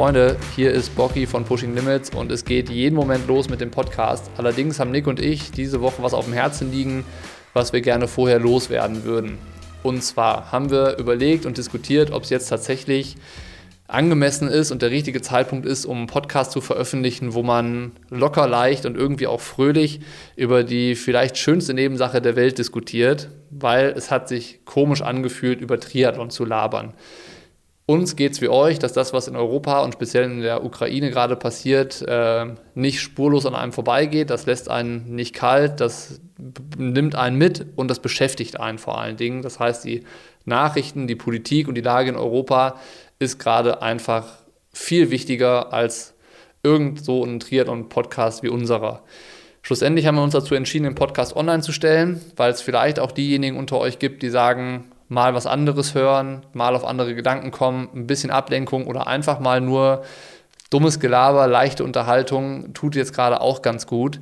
Freunde, hier ist Bocky von Pushing Limits und es geht jeden Moment los mit dem Podcast. Allerdings haben Nick und ich diese Woche was auf dem Herzen liegen, was wir gerne vorher loswerden würden. Und zwar haben wir überlegt und diskutiert, ob es jetzt tatsächlich angemessen ist und der richtige Zeitpunkt ist, um einen Podcast zu veröffentlichen, wo man locker, leicht und irgendwie auch fröhlich über die vielleicht schönste Nebensache der Welt diskutiert, weil es hat sich komisch angefühlt, über Triathlon zu labern. Uns geht es wie euch, dass das, was in Europa und speziell in der Ukraine gerade passiert, äh, nicht spurlos an einem vorbeigeht. Das lässt einen nicht kalt, das nimmt einen mit und das beschäftigt einen vor allen Dingen. Das heißt, die Nachrichten, die Politik und die Lage in Europa ist gerade einfach viel wichtiger als irgend so ein Triathlon-Podcast wie unserer. Schlussendlich haben wir uns dazu entschieden, den Podcast online zu stellen, weil es vielleicht auch diejenigen unter euch gibt, die sagen, mal was anderes hören, mal auf andere Gedanken kommen, ein bisschen Ablenkung oder einfach mal nur dummes Gelaber, leichte Unterhaltung tut jetzt gerade auch ganz gut.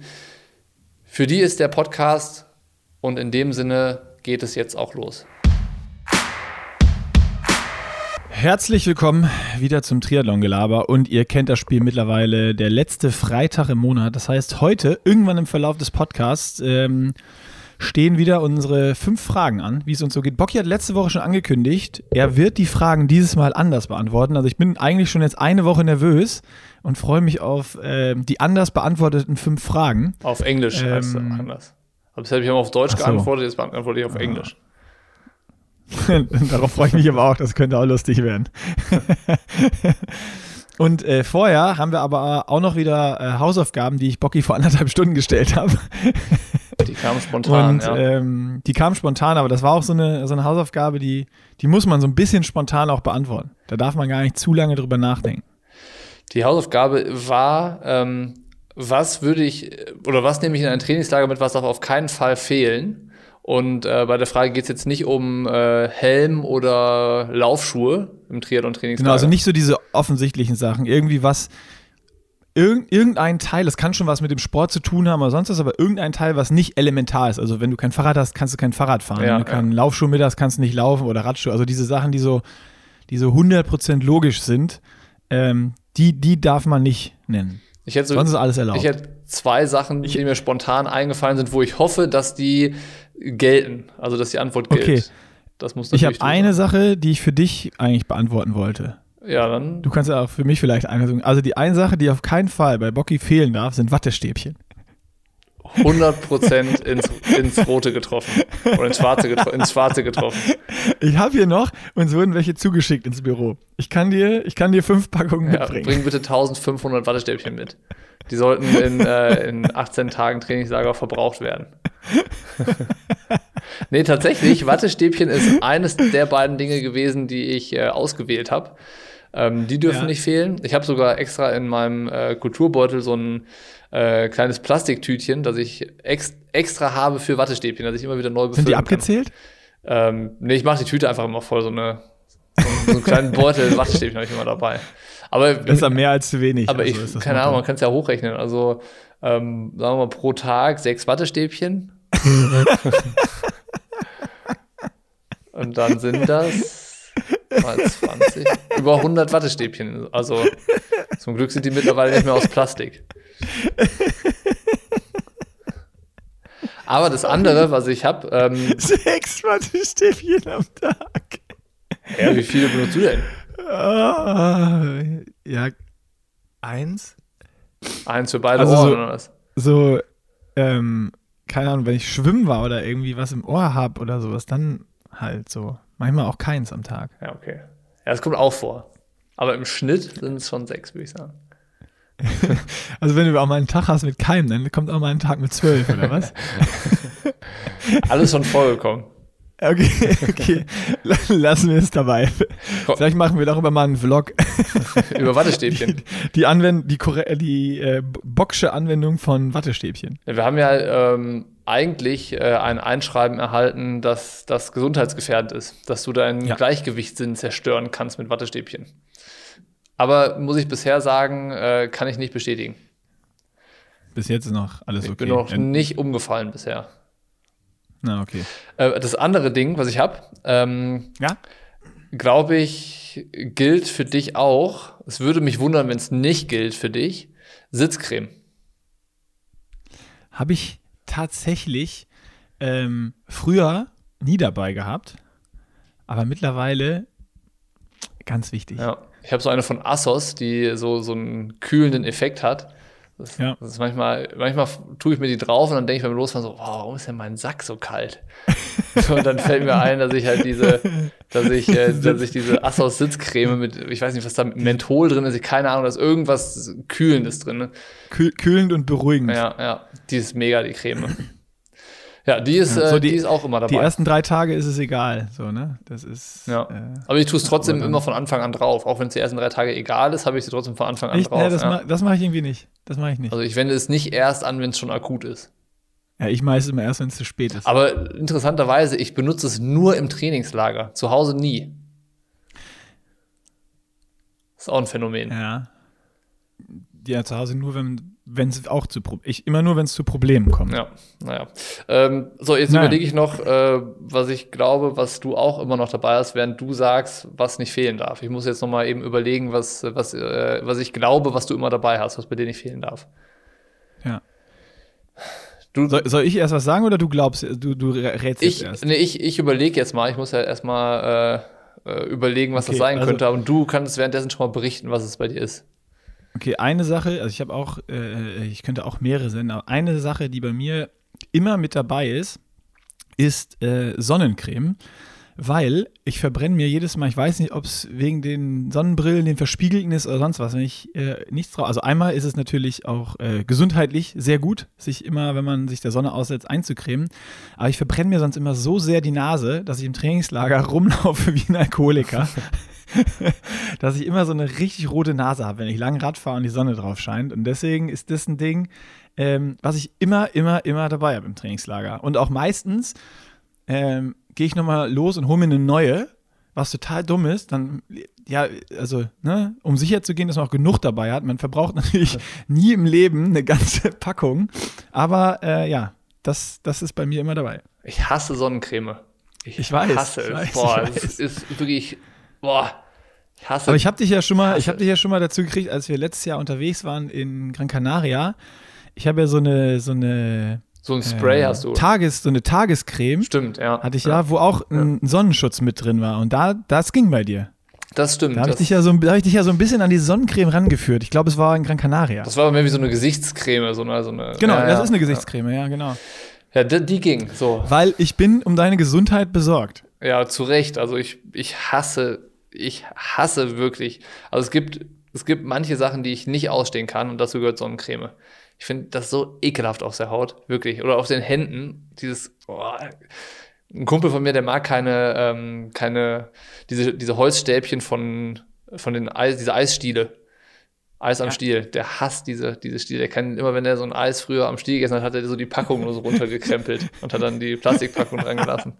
Für die ist der Podcast und in dem Sinne geht es jetzt auch los. Herzlich willkommen wieder zum Triathlon-Gelaber und ihr kennt das Spiel mittlerweile der letzte Freitag im Monat. Das heißt, heute, irgendwann im Verlauf des Podcasts, ähm, stehen wieder unsere fünf Fragen an, wie es uns so geht. Bocky hat letzte Woche schon angekündigt, er wird die Fragen dieses Mal anders beantworten. Also ich bin eigentlich schon jetzt eine Woche nervös und freue mich auf äh, die anders beantworteten fünf Fragen. Auf Englisch ähm, heißt anders. Aber bisher habe ich immer auf Deutsch so. geantwortet, jetzt beantworte ich auf ah. Englisch. Darauf freue ich mich aber auch, das könnte auch lustig werden. Und äh, vorher haben wir aber auch noch wieder äh, Hausaufgaben, die ich Bocky vor anderthalb Stunden gestellt habe. Die kamen spontan. Und, ja. ähm, die kamen spontan, aber das war auch so eine, so eine Hausaufgabe, die, die muss man so ein bisschen spontan auch beantworten. Da darf man gar nicht zu lange drüber nachdenken. Die Hausaufgabe war, ähm, was würde ich oder was nehme ich in ein Trainingslager mit, was darf auf keinen Fall fehlen? Und äh, bei der Frage geht es jetzt nicht um äh, Helm oder Laufschuhe im Triathlon-Trainingslager. Genau, also nicht so diese offensichtlichen Sachen. Irgendwie was, irgendein Teil, das kann schon was mit dem Sport zu tun haben oder sonst was, aber irgendein Teil, was nicht elementar ist. Also wenn du kein Fahrrad hast, kannst du kein Fahrrad fahren. Ja, wenn du keinen ja. Laufschuh mit hast, kannst du nicht laufen oder Radschuh. Also diese Sachen, die so, die so 100% logisch sind, ähm, die, die darf man nicht nennen. Ich hätte so, Sonst ist alles erlaubt. Ich hätte zwei Sachen, die mir spontan eingefallen sind, wo ich hoffe, dass die gelten. Also dass die Antwort gilt. Okay. Das muss ich habe eine Sache, die ich für dich eigentlich beantworten wollte. Ja, dann. Du kannst ja auch für mich vielleicht eine. Also die eine Sache, die auf keinen Fall bei Bocky fehlen darf, sind Wattestäbchen. 100% ins, ins Rote getroffen. Oder ins Schwarze, getro ins Schwarze getroffen. Ich habe hier noch, uns wurden welche zugeschickt ins Büro. Ich kann dir, ich kann dir fünf Packungen ja, mitbringen. Bring bitte 1500 Wattestäbchen mit. Die sollten in, äh, in 18 Tagen Trainingslager verbraucht werden. nee, tatsächlich, Wattestäbchen ist eines der beiden Dinge gewesen, die ich äh, ausgewählt habe. Ähm, die dürfen ja. nicht fehlen. Ich habe sogar extra in meinem äh, Kulturbeutel so ein äh, kleines Plastiktütchen, das ich ex extra habe für Wattestäbchen, das ich immer wieder neu befüllen Sind die abgezählt? Ähm, nee, ich mache die Tüte einfach immer voll, so, eine, so, so einen kleinen Beutel Wattestäbchen habe ich immer dabei. Aber, Besser mehr als zu wenig. Aber also ich, keine Ahnung, man kann es ja hochrechnen. Also, ähm, sagen wir mal, pro Tag sechs Wattestäbchen. Und dann sind das mal 20. Über 100 Wattestäbchen. Also zum Glück sind die mittlerweile nicht mehr aus Plastik. Aber das andere, was ich habe. Ähm, Sechs Wattestäbchen am Tag. Ja, wie viele benutzt du denn? Uh, ja, eins. Eins für beide also Ohren, so, oder was? So, ähm, keine Ahnung, wenn ich schwimmen war oder irgendwie was im Ohr habe oder sowas, dann halt so. Manchmal auch keins am Tag. Ja, okay. Ja, das kommt auch vor. Aber im Schnitt sind es schon sechs, würde ich sagen. also wenn du auch mal einen Tag hast mit keinem, dann kommt auch mal ein Tag mit zwölf, oder was? Alles schon vorgekommen. Okay, okay. Lassen wir es dabei. Vielleicht machen wir darüber mal einen Vlog. Über Wattestäbchen. Die, die, Anwend die, die äh, Bocksche Anwendung von Wattestäbchen. Ja, wir haben ja ähm, eigentlich äh, ein Einschreiben erhalten, dass das gesundheitsgefährdend ist, dass du deinen ja. Gleichgewichtssinn zerstören kannst mit Wattestäbchen. Aber muss ich bisher sagen, äh, kann ich nicht bestätigen. Bis jetzt ist noch alles ich okay. Ich bin noch nicht umgefallen bisher. Na, okay. Äh, das andere Ding, was ich habe, ähm, ja? glaube ich, gilt für dich auch. Es würde mich wundern, wenn es nicht gilt für dich. Sitzcreme. Habe ich tatsächlich ähm, früher nie dabei gehabt, aber mittlerweile ganz wichtig. Ja. Ich habe so eine von Assos, die so, so einen kühlenden Effekt hat. Das, Ja. das ist manchmal, manchmal tue ich mir die drauf und dann denke ich beim Losfahren so, wow, warum ist denn mein Sack so kalt? und dann fällt mir ein, dass ich halt diese, dass ich, äh, dass ich diese Assos Sitzcreme mit, ich weiß nicht, was da mit Menthol drin ist, ich keine Ahnung, da ist irgendwas Kühlendes drin. Ne? Kühl, kühlend und beruhigend. Ja, ja, die ist mega, die Creme. Ja, die ist, Ja, so äh, die, die- ist auch immer dabei. Die ersten drei Tage ist es egal, so, ne? Das ist. ja. Äh, Aber ich tue es trotzdem immer von Anfang an drauf. Auch wenn es die ersten drei Tage egal ist, habe ich sie trotzdem von Anfang an echt? drauf. Nee, das ja. ma- das mache ich irgendwie nicht. Das mache ich nicht. Also ich wende es nicht erst an, wenn es schon akut ist. Ja, ich mache es immer erst, wenn es zu spät ist. Aber interessanterweise, ich benutze es nur im Trainingslager. Zu Hause nie. Ist auch ein Phänomen. Ja. Ja, zu Hause nur, wenn es auch zu ich immer nur, wenn es zu Problemen kommt. Ja, naja. Ähm, so, jetzt Naja. überlege ich noch, äh, was ich glaube, was du auch immer noch dabei hast, während du sagst, was nicht fehlen darf. Ich muss jetzt noch mal eben überlegen, was, was, äh, was ich glaube, was du immer dabei hast, was bei dir nicht fehlen darf. Ja. Du, Soll, soll ich erst was sagen oder du glaubst, du, du rätst ich, erst? nee, ich, ich überlege jetzt mal, ich muss ja erstmal äh, äh, überlegen, was Okay, das sein also- könnte. Und du kannst währenddessen schon mal berichten, was es bei dir ist. Okay, eine Sache, also ich habe auch, äh, ich könnte auch mehrere senden, aber eine Sache, die bei mir immer mit dabei ist, ist äh, Sonnencreme, weil ich verbrenne mir jedes Mal, ich weiß nicht, ob es wegen den Sonnenbrillen, den Verspiegelten ist oder sonst was, wenn ich äh, nichts drauf, also einmal ist es natürlich auch äh, gesundheitlich sehr gut, sich immer, wenn man sich der Sonne aussetzt, einzucremen, aber ich verbrenne mir sonst immer so sehr die Nase, dass ich im Trainingslager rumlaufe wie ein Alkoholiker. dass ich immer so eine richtig rote Nase habe, wenn ich lang Rad fahre und die Sonne drauf scheint. Und deswegen ist das ein Ding, ähm, was ich immer, immer, immer dabei habe im Trainingslager. Und auch meistens ähm, gehe ich nochmal los und hole mir eine neue, was total dumm ist. Dann, ja, also, ne, um sicher zu gehen, dass man auch genug dabei hat. Man verbraucht natürlich nie im Leben eine ganze Packung. Aber äh, ja, das, das ist bei mir immer dabei. Ich hasse Sonnencreme. Ich weiß, hasse ich es. weiß, boah, ich es weiß. ist wirklich, boah, ich hasse Aber ich habe dich ja schon mal, ich habe dich ja schon mal dazu gekriegt, als wir letztes Jahr unterwegs waren in Gran Canaria. Ich habe ja so eine so eine so ein Spray äh, hast du. Tages so eine Tagescreme Stimmt, ja. hatte ich ja, wo auch ein Sonnenschutz mit drin war und da das ging bei dir. Das stimmt. Da habe ich ja so da habe ich dich ja so ein bisschen an die Sonnencreme rangeführt. Ich glaube, es war in Gran Canaria. das war mehr wie so eine Gesichtscreme, so eine, so eine genau, ja, das ja, ist eine Gesichtscreme, ja, genau. Ja, die, die ging, so. Weil ich bin um deine Gesundheit besorgt. Ja, zu Recht. Also ich, ich hasse, ich hasse wirklich. Also es gibt, es gibt manche Sachen, die ich nicht ausstehen kann und dazu gehört Sonnencreme. Ich finde das so ekelhaft auf der Haut, wirklich. Oder auf den Händen. Dieses, boah. ein Kumpel von mir, der mag keine, ähm, keine, diese, diese Holzstäbchen von, von den Eis, diese Eisstiele. Eis am Ja. Stiel, der hasst diese, diese Stiele. Der kann immer, wenn er so ein Eis früher am Stiel gegessen hat, hat er so die Packung nur so runtergekrempelt und hat dann die Plastikpackung dran gelassen.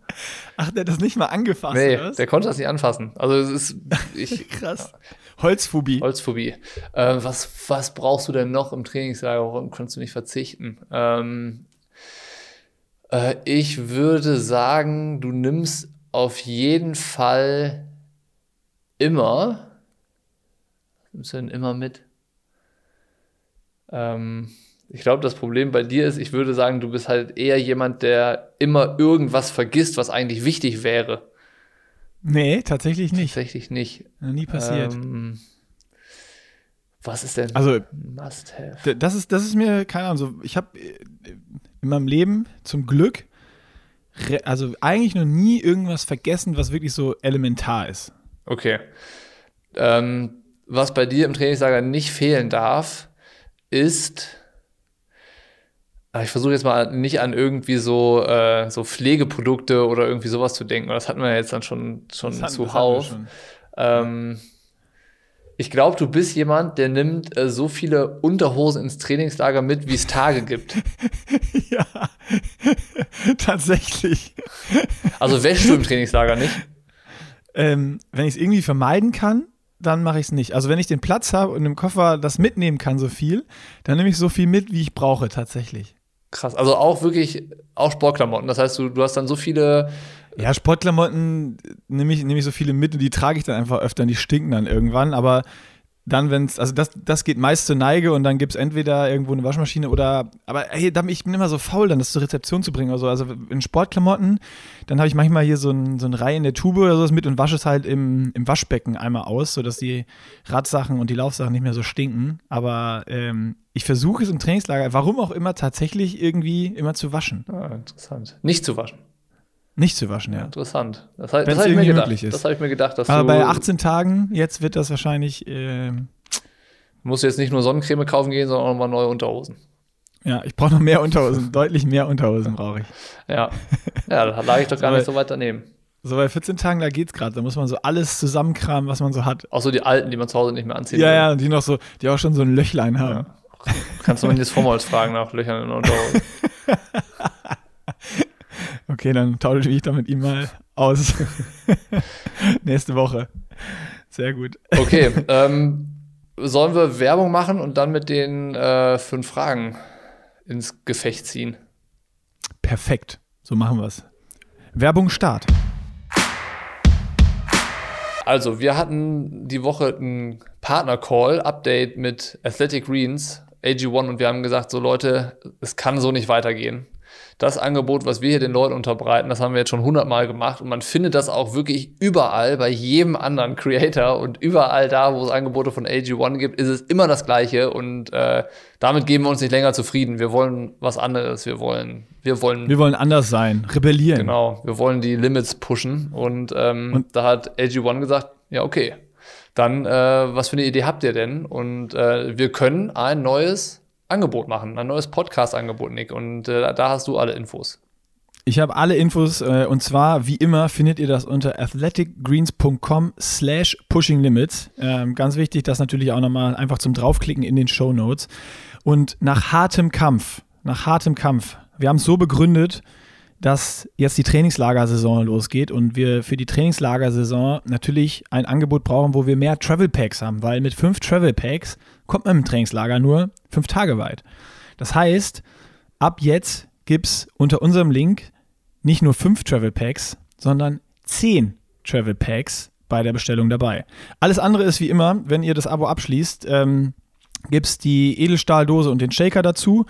Ach, der hat das nicht mal angefasst, Nee, der konnte das nicht anfassen. Also es ist ich, Krass. Holzphobie. Holzphobie. Äh, was, was brauchst du denn noch im Trainingslager? Warum kannst du nicht verzichten? Ähm, äh, ich würde sagen, du nimmst auf jeden Fall immer. Was nimmst du denn immer mit? Ähm, ich glaube, das Problem bei dir ist, ich würde sagen, du bist halt eher jemand, der immer irgendwas vergisst, was eigentlich wichtig wäre. Nee, tatsächlich nicht. Tatsächlich nicht. Noch nie passiert. Ähm, was ist denn Also, Must-Have? Das ist, das ist mir, keine Ahnung, so, ich habe in meinem Leben zum Glück, also eigentlich noch nie irgendwas vergessen, was wirklich so elementar ist. Okay. Ähm, was bei dir im Trainingslager nicht fehlen darf, ist, ich versuche jetzt mal nicht an irgendwie so, äh, so Pflegeprodukte oder irgendwie sowas zu denken. Das hatten wir ja jetzt dann schon, schon Das hatten- hatten zuhauf. schon. Ähm, ich glaube, du bist jemand, der nimmt äh, so viele Unterhosen ins Trainingslager mit, wie es Tage gibt. ja, tatsächlich. Also wäschst du im Trainingslager nicht? Ähm, wenn ich es irgendwie vermeiden kann, dann mache ich es nicht. Also wenn ich den Platz habe und im Koffer das mitnehmen kann, so viel, dann nehme ich so viel mit, wie ich brauche tatsächlich. Krass. Also auch wirklich, auch Sportklamotten. Das heißt, du, du hast dann so viele Ja, Sportklamotten nehme ich, nehm ich so viele mit und die trage ich dann einfach öfter und die stinken dann irgendwann. Aber dann, wenn es, also das, das geht meist zur Neige und dann gibt es entweder irgendwo eine Waschmaschine oder, aber hey, ich bin immer so faul, dann das zur Rezeption zu bringen oder so. Also in Sportklamotten, dann habe ich manchmal hier so ein, so ein Reihe in der Tube oder sowas mit und wasche es halt im, im Waschbecken einmal aus, sodass die Radsachen und die Laufsachen nicht mehr so stinken. Aber ähm, ich versuche es im Trainingslager, warum auch immer, tatsächlich irgendwie immer zu waschen. Ah, interessant. Nicht zu waschen. Nicht zu waschen, ja. Interessant. Das, das habe ich mir gedacht. Ist. Das habe ich mir gedacht. Aber bei 18 Tagen, jetzt wird das wahrscheinlich. Äh, musst du jetzt nicht nur Sonnencreme kaufen gehen, sondern auch nochmal neue Unterhosen. Ja, ich brauche noch mehr Unterhosen. Deutlich mehr Unterhosen brauche ich. Ja. Ja, da lag ich doch gar nicht so weit daneben. So bei 14 Tagen, da geht's gerade. Da muss man so alles zusammenkramen, was man so hat. Auch so die alten, die man zu Hause nicht mehr anzieht. Ja, ja, die noch so, die auch schon so ein Löchlein haben. Ja. Kannst du mir jetzt Vormals fragen nach Löchern in der Unterhose. Okay, dann tausche ich doch mit ihm mal aus. Nächste Woche. Sehr gut. Okay, ähm, sollen wir Werbung machen und dann mit den äh, fünf Fragen ins Gefecht ziehen? Perfekt. So machen wir es. Werbung Start. Also, wir hatten die Woche ein Partner-Call, Update mit Athletic Greens, AG1, und wir haben gesagt, so Leute, es kann so nicht weitergehen das Angebot, was wir hier den Leuten unterbreiten, das haben wir jetzt schon hundertmal gemacht und man findet das auch wirklich überall bei jedem anderen Creator und überall da, wo es Angebote von AG1 gibt, ist es immer das Gleiche und äh, damit geben wir uns nicht länger zufrieden. Wir wollen was anderes. Wir wollen, wir wollen. Wir wollen anders sein, rebellieren. Genau. Wir wollen die Limits pushen und, ähm, und da hat AG1 gesagt, ja okay, dann äh, was für eine Idee habt ihr denn? Und äh, wir können ein neues Angebot machen, ein neues Podcast-Angebot, Nick. Und äh, da hast du alle Infos. Ich habe alle Infos äh, und zwar, wie immer, findet ihr das unter athleticgreens.com slash pushinglimits. Ähm, ganz wichtig, das natürlich auch nochmal einfach zum Draufklicken in den Show Notes. Und nach hartem Kampf, nach hartem Kampf, wir haben es so begründet, dass jetzt die Trainingslagersaison losgeht und wir für die Trainingslagersaison natürlich ein Angebot brauchen, wo wir mehr Travel Packs haben, weil mit fünf Travel Packs kommt man im Trainingslager nur fünf Tage weit. Das heißt, ab jetzt gibt es unter unserem Link nicht nur fünf Travel Packs, sondern zehn Travel Packs bei der Bestellung dabei. Alles andere ist wie immer, wenn ihr das Abo abschließt, ähm, gibt es die Edelstahldose und den Shaker dazu.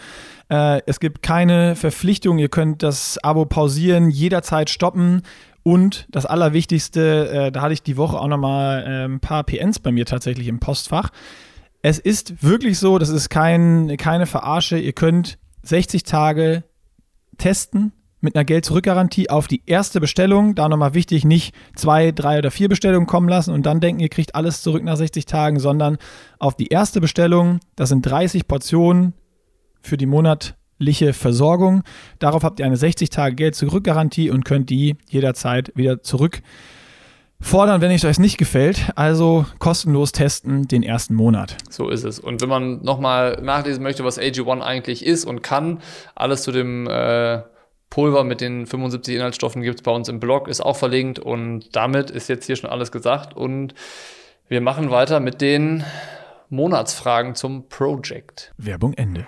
Äh, es gibt keine Verpflichtung, ihr könnt das Abo pausieren, jederzeit stoppen. Und das Allerwichtigste, äh, da hatte ich die Woche auch nochmal äh, ein paar PNs bei mir tatsächlich im Postfach. Es ist wirklich so, das ist kein, keine Verarsche. Ihr könnt 60 Tage testen mit einer Geld-Zurück-Garantie auf die erste Bestellung. Da nochmal wichtig, nicht zwei, drei oder vier Bestellungen kommen lassen und dann denken, ihr kriegt alles zurück nach 60 Tagen, sondern auf die erste Bestellung, das sind 30 Portionen für die monatliche Versorgung. Darauf habt ihr eine 60 Tage Geld-Zurück-Garantie und könnt die jederzeit wieder zurück fordern, wenn es euch nicht gefällt. Also kostenlos testen den ersten Monat. So ist es. Und wenn man nochmal nachlesen möchte, was AG1 eigentlich ist und kann, alles zu dem äh Pulver mit den 75 Inhaltsstoffen gibt es bei uns im Blog, ist auch verlinkt und damit ist jetzt hier schon alles gesagt und wir machen weiter mit den Monatsfragen zum Project. Werbung Ende.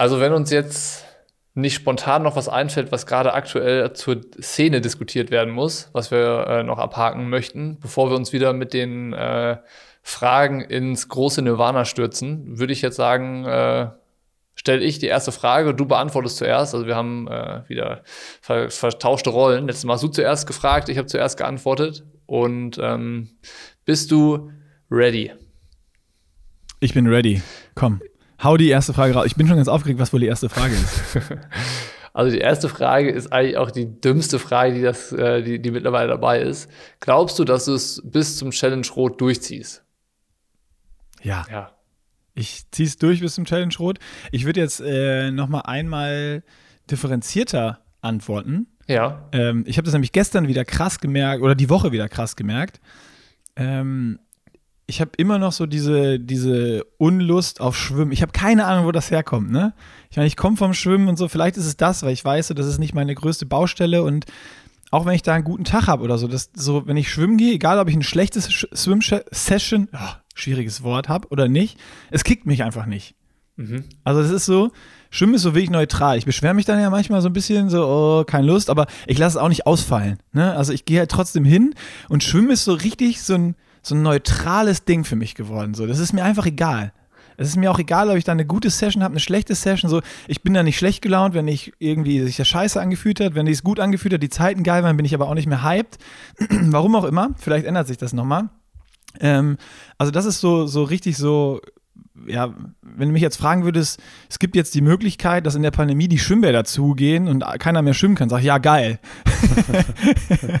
Also wenn uns jetzt nicht spontan noch was einfällt, was gerade aktuell zur Szene diskutiert werden muss, was wir äh, noch abhaken möchten, bevor wir uns wieder mit den äh, Fragen ins große Nirvana stürzen, würde ich jetzt sagen, äh, stelle ich die erste Frage, du beantwortest zuerst. Also wir haben äh, wieder ver vertauschte Rollen. Letztes Mal hast du zuerst gefragt, ich habe zuerst geantwortet. Und ähm, bist du ready? Ich bin ready. Komm, hau die erste Frage raus. Ich bin schon ganz aufgeregt, was wohl die erste Frage ist. also die erste Frage ist eigentlich auch die dümmste Frage, die, das, äh, die, die mittlerweile dabei ist. Glaubst du, dass du es bis zum Challenge Rot durchziehst? Ja. Ja. Ich ziehe es durch bis zum Challenge Rot. Ich würde jetzt äh, noch mal einmal differenzierter antworten. Ja. Ähm, ich habe das nämlich gestern wieder krass gemerkt oder die Woche wieder krass gemerkt. Ähm, ich habe immer noch so diese, diese Unlust auf Schwimmen. Ich habe keine Ahnung, wo das herkommt. Ne? Ich meine, ich komme vom Schwimmen und so. Vielleicht ist es das, weil ich weiß, das ist nicht meine größte Baustelle und auch wenn ich da einen guten Tag habe oder so, das, so, wenn ich schwimmen gehe, egal ob ich ein schlechtes Swim-Session, oh, schwieriges Wort habe oder nicht, es kickt mich einfach nicht. Mhm. Also es ist so, Schwimmen ist so wirklich neutral. Ich beschwere mich dann ja manchmal so ein bisschen so, oh, keine Lust, aber ich lasse es auch nicht ausfallen. Ne? Also ich gehe halt trotzdem hin und Schwimmen ist so richtig so ein, so ein neutrales Ding für mich geworden. So. Das ist mir einfach egal. Es ist mir auch egal, ob ich da eine gute Session habe, eine schlechte Session. So, ich bin da nicht schlecht gelaunt, wenn ich irgendwie sich der Scheiße angefühlt hat, wenn ich es gut angefühlt hat, die Zeiten geil waren, bin ich aber auch nicht mehr hyped. Warum auch immer. Vielleicht ändert sich das nochmal. Ähm, also das ist so, so richtig so, ja, wenn du mich jetzt fragen würdest, es gibt jetzt die Möglichkeit, dass in der Pandemie die Schwimmbäder zugehen und keiner mehr schwimmen kann, sag ich, ja, geil.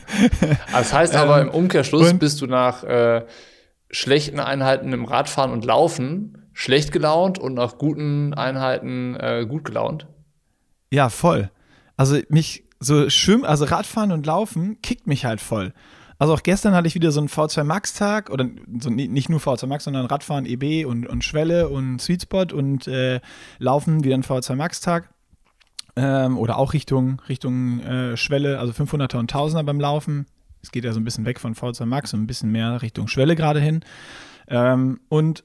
das heißt aber im Umkehrschluss bist du nach äh, schlechten Einheiten im Radfahren und Laufen schlecht gelaunt und nach guten Einheiten äh, gut gelaunt. Ja, voll. Also mich so schwimmen, also Radfahren und Laufen kickt mich halt voll. Also auch gestern hatte ich wieder so einen V2 Max Tag oder so nicht nur V2 Max, sondern Radfahren, EB und, und Schwelle und Sweet Spot und äh, Laufen wieder ein V2 Max Tag. Ähm, oder auch Richtung, Richtung äh, Schwelle, also 500er und 1000er beim Laufen. Es geht ja so ein bisschen weg von V2 Max und ein bisschen mehr Richtung Schwelle gerade hin. Ähm, und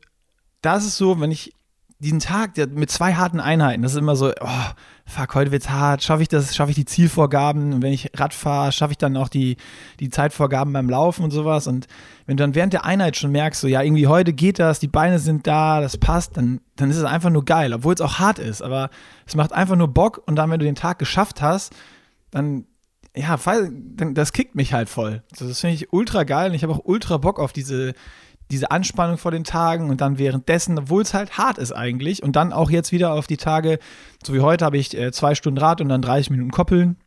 da ist so, wenn ich diesen Tag mit zwei harten Einheiten, das ist immer so, oh, fuck, heute wird's hart, schaffe ich das, schaffe ich die Zielvorgaben? Und wenn ich Rad fahre, schaffe ich dann auch die, die Zeitvorgaben beim Laufen und sowas? Und wenn du dann während der Einheit schon merkst, so, ja, irgendwie heute geht das, die Beine sind da, das passt, dann, dann ist es einfach nur geil, obwohl es auch hart ist, aber es macht einfach nur Bock und dann, wenn du den Tag geschafft hast, dann, ja, das kickt mich halt voll. Das finde ich ultra geil und ich habe auch ultra Bock auf diese, diese Anspannung vor den Tagen und dann währenddessen, obwohl es halt hart ist eigentlich, und dann auch jetzt wieder auf die Tage, so wie heute habe ich äh, zwei Stunden Rad und dann 30 Minuten Koppeln.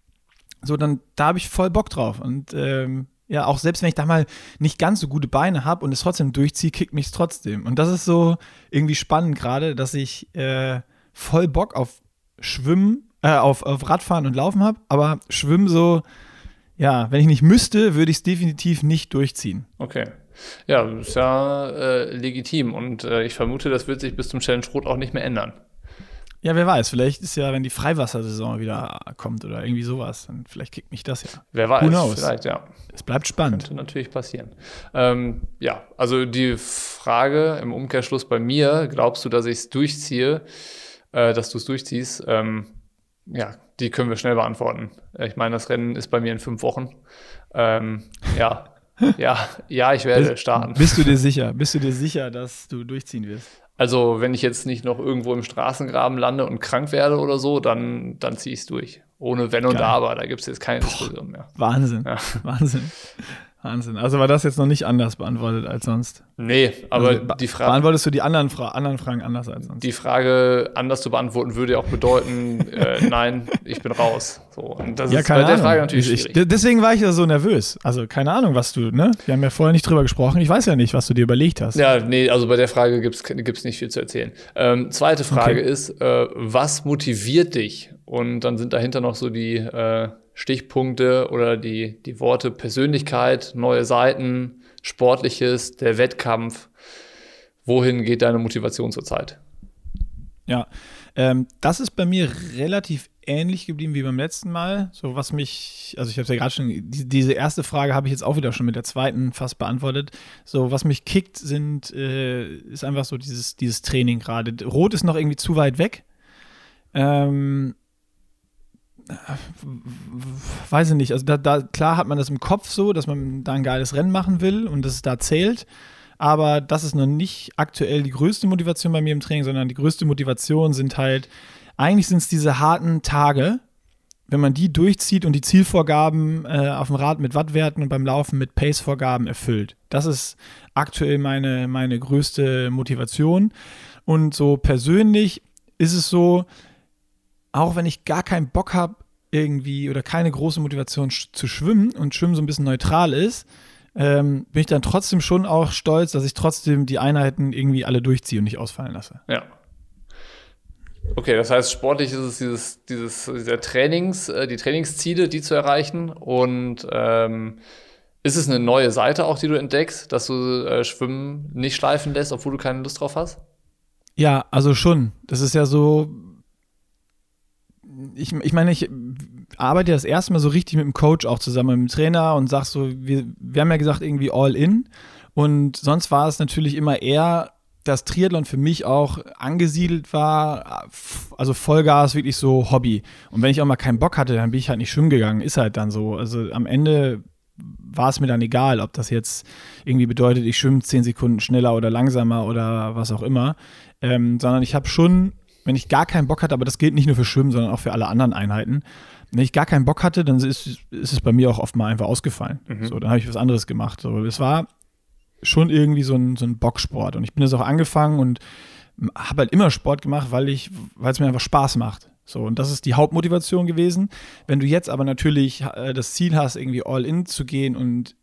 So, dann, da habe ich voll Bock drauf. Und ähm, ja, auch selbst wenn ich da mal nicht ganz so gute Beine habe und es trotzdem durchziehe, kickt mich trotzdem. Und das ist so irgendwie spannend gerade, dass ich äh, voll Bock auf Schwimmen, äh, auf, auf Radfahren und Laufen habe, aber Schwimmen so, ja, wenn ich nicht müsste, würde ich es definitiv nicht durchziehen. Okay. Ja, ist ja äh, legitim und äh, ich vermute, das wird sich bis zum Challenge Rot auch nicht mehr ändern. Ja, wer weiß, vielleicht ist ja, wenn die Freiwassersaison wieder kommt oder irgendwie sowas, dann vielleicht kickt mich das ja. Wer weiß, Who knows? vielleicht, ja. Es bleibt spannend. Könnte natürlich passieren. Ähm, ja, also die Frage im Umkehrschluss bei mir, glaubst du, dass ich es durchziehe, äh, dass du es durchziehst? Ähm, ja, die können wir schnell beantworten. Ich meine, das Rennen ist bei mir in fünf Wochen. Ähm, ja, ja, ja, ich werde bist, starten. Bist du dir sicher? Bist du dir sicher, dass du durchziehen wirst? Also, wenn ich jetzt nicht noch irgendwo im Straßengraben lande und krank werde oder so, dann, dann ziehe ich es durch. Ohne Wenn und Geil. Aber. Da gibt es jetzt keine Diskussion mehr. Wahnsinn. Ja. Wahnsinn. Wahnsinn. Also war das jetzt noch nicht anders beantwortet als sonst? Nee, aber also, die Frage. Beantwortest du die anderen, Fra anderen Fragen anders als sonst? Die Frage anders zu beantworten würde ja auch bedeuten, äh, nein, ich bin raus. So, und das ja, ist bei der Frage natürlich ich, schwierig. deswegen war ich ja so nervös. Also keine Ahnung, was du, ne? Wir haben ja vorher nicht drüber gesprochen. Ich weiß ja nicht, was du dir überlegt hast. Ja, nee, also bei der Frage gibt es nicht viel zu erzählen. Ähm, zweite Frage okay. ist, äh, was motiviert dich? Und dann sind dahinter noch so die äh, Stichpunkte oder die, die Worte Persönlichkeit, neue Seiten, Sportliches, der Wettkampf. Wohin geht deine Motivation zurzeit? Ja, ähm, das ist bei mir relativ ähnlich geblieben wie beim letzten Mal. So was mich, also ich habe ja gerade schon, die, diese erste Frage habe ich jetzt auch wieder schon mit der zweiten fast beantwortet. So was mich kickt, sind, äh, ist einfach so dieses, dieses Training gerade. Rot ist noch irgendwie zu weit weg. Ähm, weiß ich nicht, also da, da, klar hat man das im Kopf so, dass man da ein geiles Rennen machen will und das da zählt. Aber das ist noch nicht aktuell die größte Motivation bei mir im Training, sondern die größte Motivation sind halt, eigentlich sind es diese harten Tage, wenn man die durchzieht und die Zielvorgaben äh, auf dem Rad mit Wattwerten und beim Laufen mit Pace-Vorgaben erfüllt. Das ist aktuell meine, meine größte Motivation. Und so persönlich ist es so, auch wenn ich gar keinen Bock habe, irgendwie oder keine große Motivation sch zu schwimmen und Schwimmen so ein bisschen neutral ist, ähm, bin ich dann trotzdem schon auch stolz, dass ich trotzdem die Einheiten irgendwie alle durchziehe und nicht ausfallen lasse. Ja. Okay, das heißt, sportlich ist es dieses, dieses dieser Trainings, äh, die Trainingsziele, die zu erreichen. Und ähm, ist es eine neue Seite auch, die du entdeckst, dass du äh, Schwimmen nicht schleifen lässt, obwohl du keine Lust drauf hast? Ja, also schon. Das ist ja so, ich, ich meine, ich arbeite das erste Mal so richtig mit dem Coach auch zusammen, mit dem Trainer und sag so, wir, wir haben ja gesagt, irgendwie all in. Und sonst war es natürlich immer eher, dass Triathlon für mich auch angesiedelt war, also Vollgas, wirklich so Hobby. Und wenn ich auch mal keinen Bock hatte, dann bin ich halt nicht schwimmen gegangen. Ist halt dann so. Also am Ende war es mir dann egal, ob das jetzt irgendwie bedeutet, ich schwimme zehn Sekunden schneller oder langsamer oder was auch immer. Ähm, sondern ich habe schon, wenn ich gar keinen Bock hatte, aber das gilt nicht nur für Schwimmen, sondern auch für alle anderen Einheiten, wenn ich gar keinen Bock hatte, dann ist, ist es bei mir auch oft mal einfach ausgefallen. Mhm. So, dann habe ich was anderes gemacht. So, es war schon irgendwie so ein, so ein Boxsport. Und ich bin das auch angefangen und habe halt immer Sport gemacht, weil ich, weil es mir einfach Spaß macht. So, und das ist die Hauptmotivation gewesen. Wenn du jetzt aber natürlich äh, das Ziel hast, irgendwie all in zu gehen und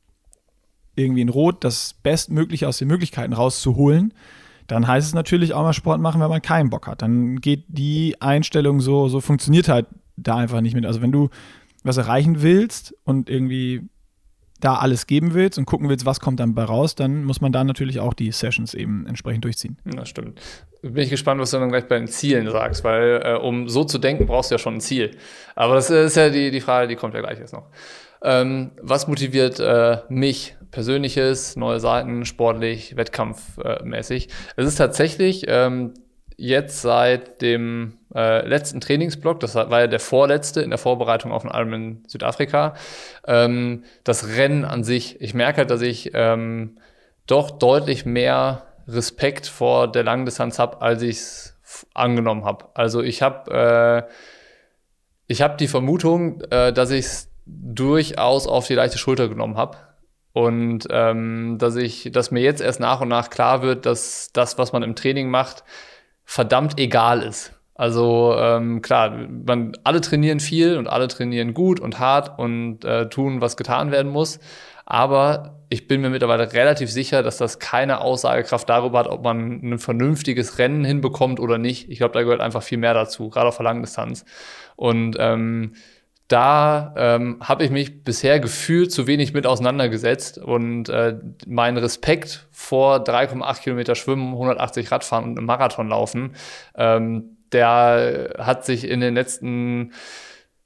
irgendwie in Rot das Bestmögliche aus den Möglichkeiten rauszuholen, dann heißt es natürlich auch mal Sport machen, wenn man keinen Bock hat. Dann geht die Einstellung so, so funktioniert halt da einfach nicht mit. Also wenn du was erreichen willst und irgendwie da alles geben willst und gucken willst, was kommt dann bei raus, dann muss man da natürlich auch die Sessions eben entsprechend durchziehen. Das stimmt. Bin ich gespannt, was du dann gleich bei den Zielen sagst, weil äh, um so zu denken, brauchst du ja schon ein Ziel. Aber das ist ja die, die Frage, die kommt ja gleich jetzt noch. Ähm, was motiviert äh, mich persönliches, neue Seiten, sportlich, wettkampfmäßig? es ist tatsächlich ähm, jetzt seit dem äh, letzten Trainingsblock, das war ja der vorletzte in der Vorbereitung auf den Ironman Südafrika, ähm, das Rennen an sich. Ich merke halt, dass ich ähm, doch deutlich mehr Respekt vor der Langdistanz habe, als ich es angenommen habe. Also ich habe äh, ich die Vermutung, äh, dass ich es durchaus auf die leichte Schulter genommen habe. Und ähm, dass ich, dass mir jetzt erst nach und nach klar wird, dass das, was man im Training macht, verdammt egal ist. Also ähm, klar, man, alle trainieren viel und alle trainieren gut und hart und äh, tun, was getan werden muss. Aber ich bin mir mittlerweile relativ sicher, dass das keine Aussagekraft darüber hat, ob man ein vernünftiges Rennen hinbekommt oder nicht. Ich glaube, da gehört einfach viel mehr dazu, gerade auf der Langdistanz. Und ähm, da ähm, habe ich mich bisher gefühlt zu wenig mit auseinandergesetzt und äh, mein Respekt vor 3,8 Kilometer Schwimmen, 180 Radfahren und einem Marathon laufen, ähm, der hat sich in den letzten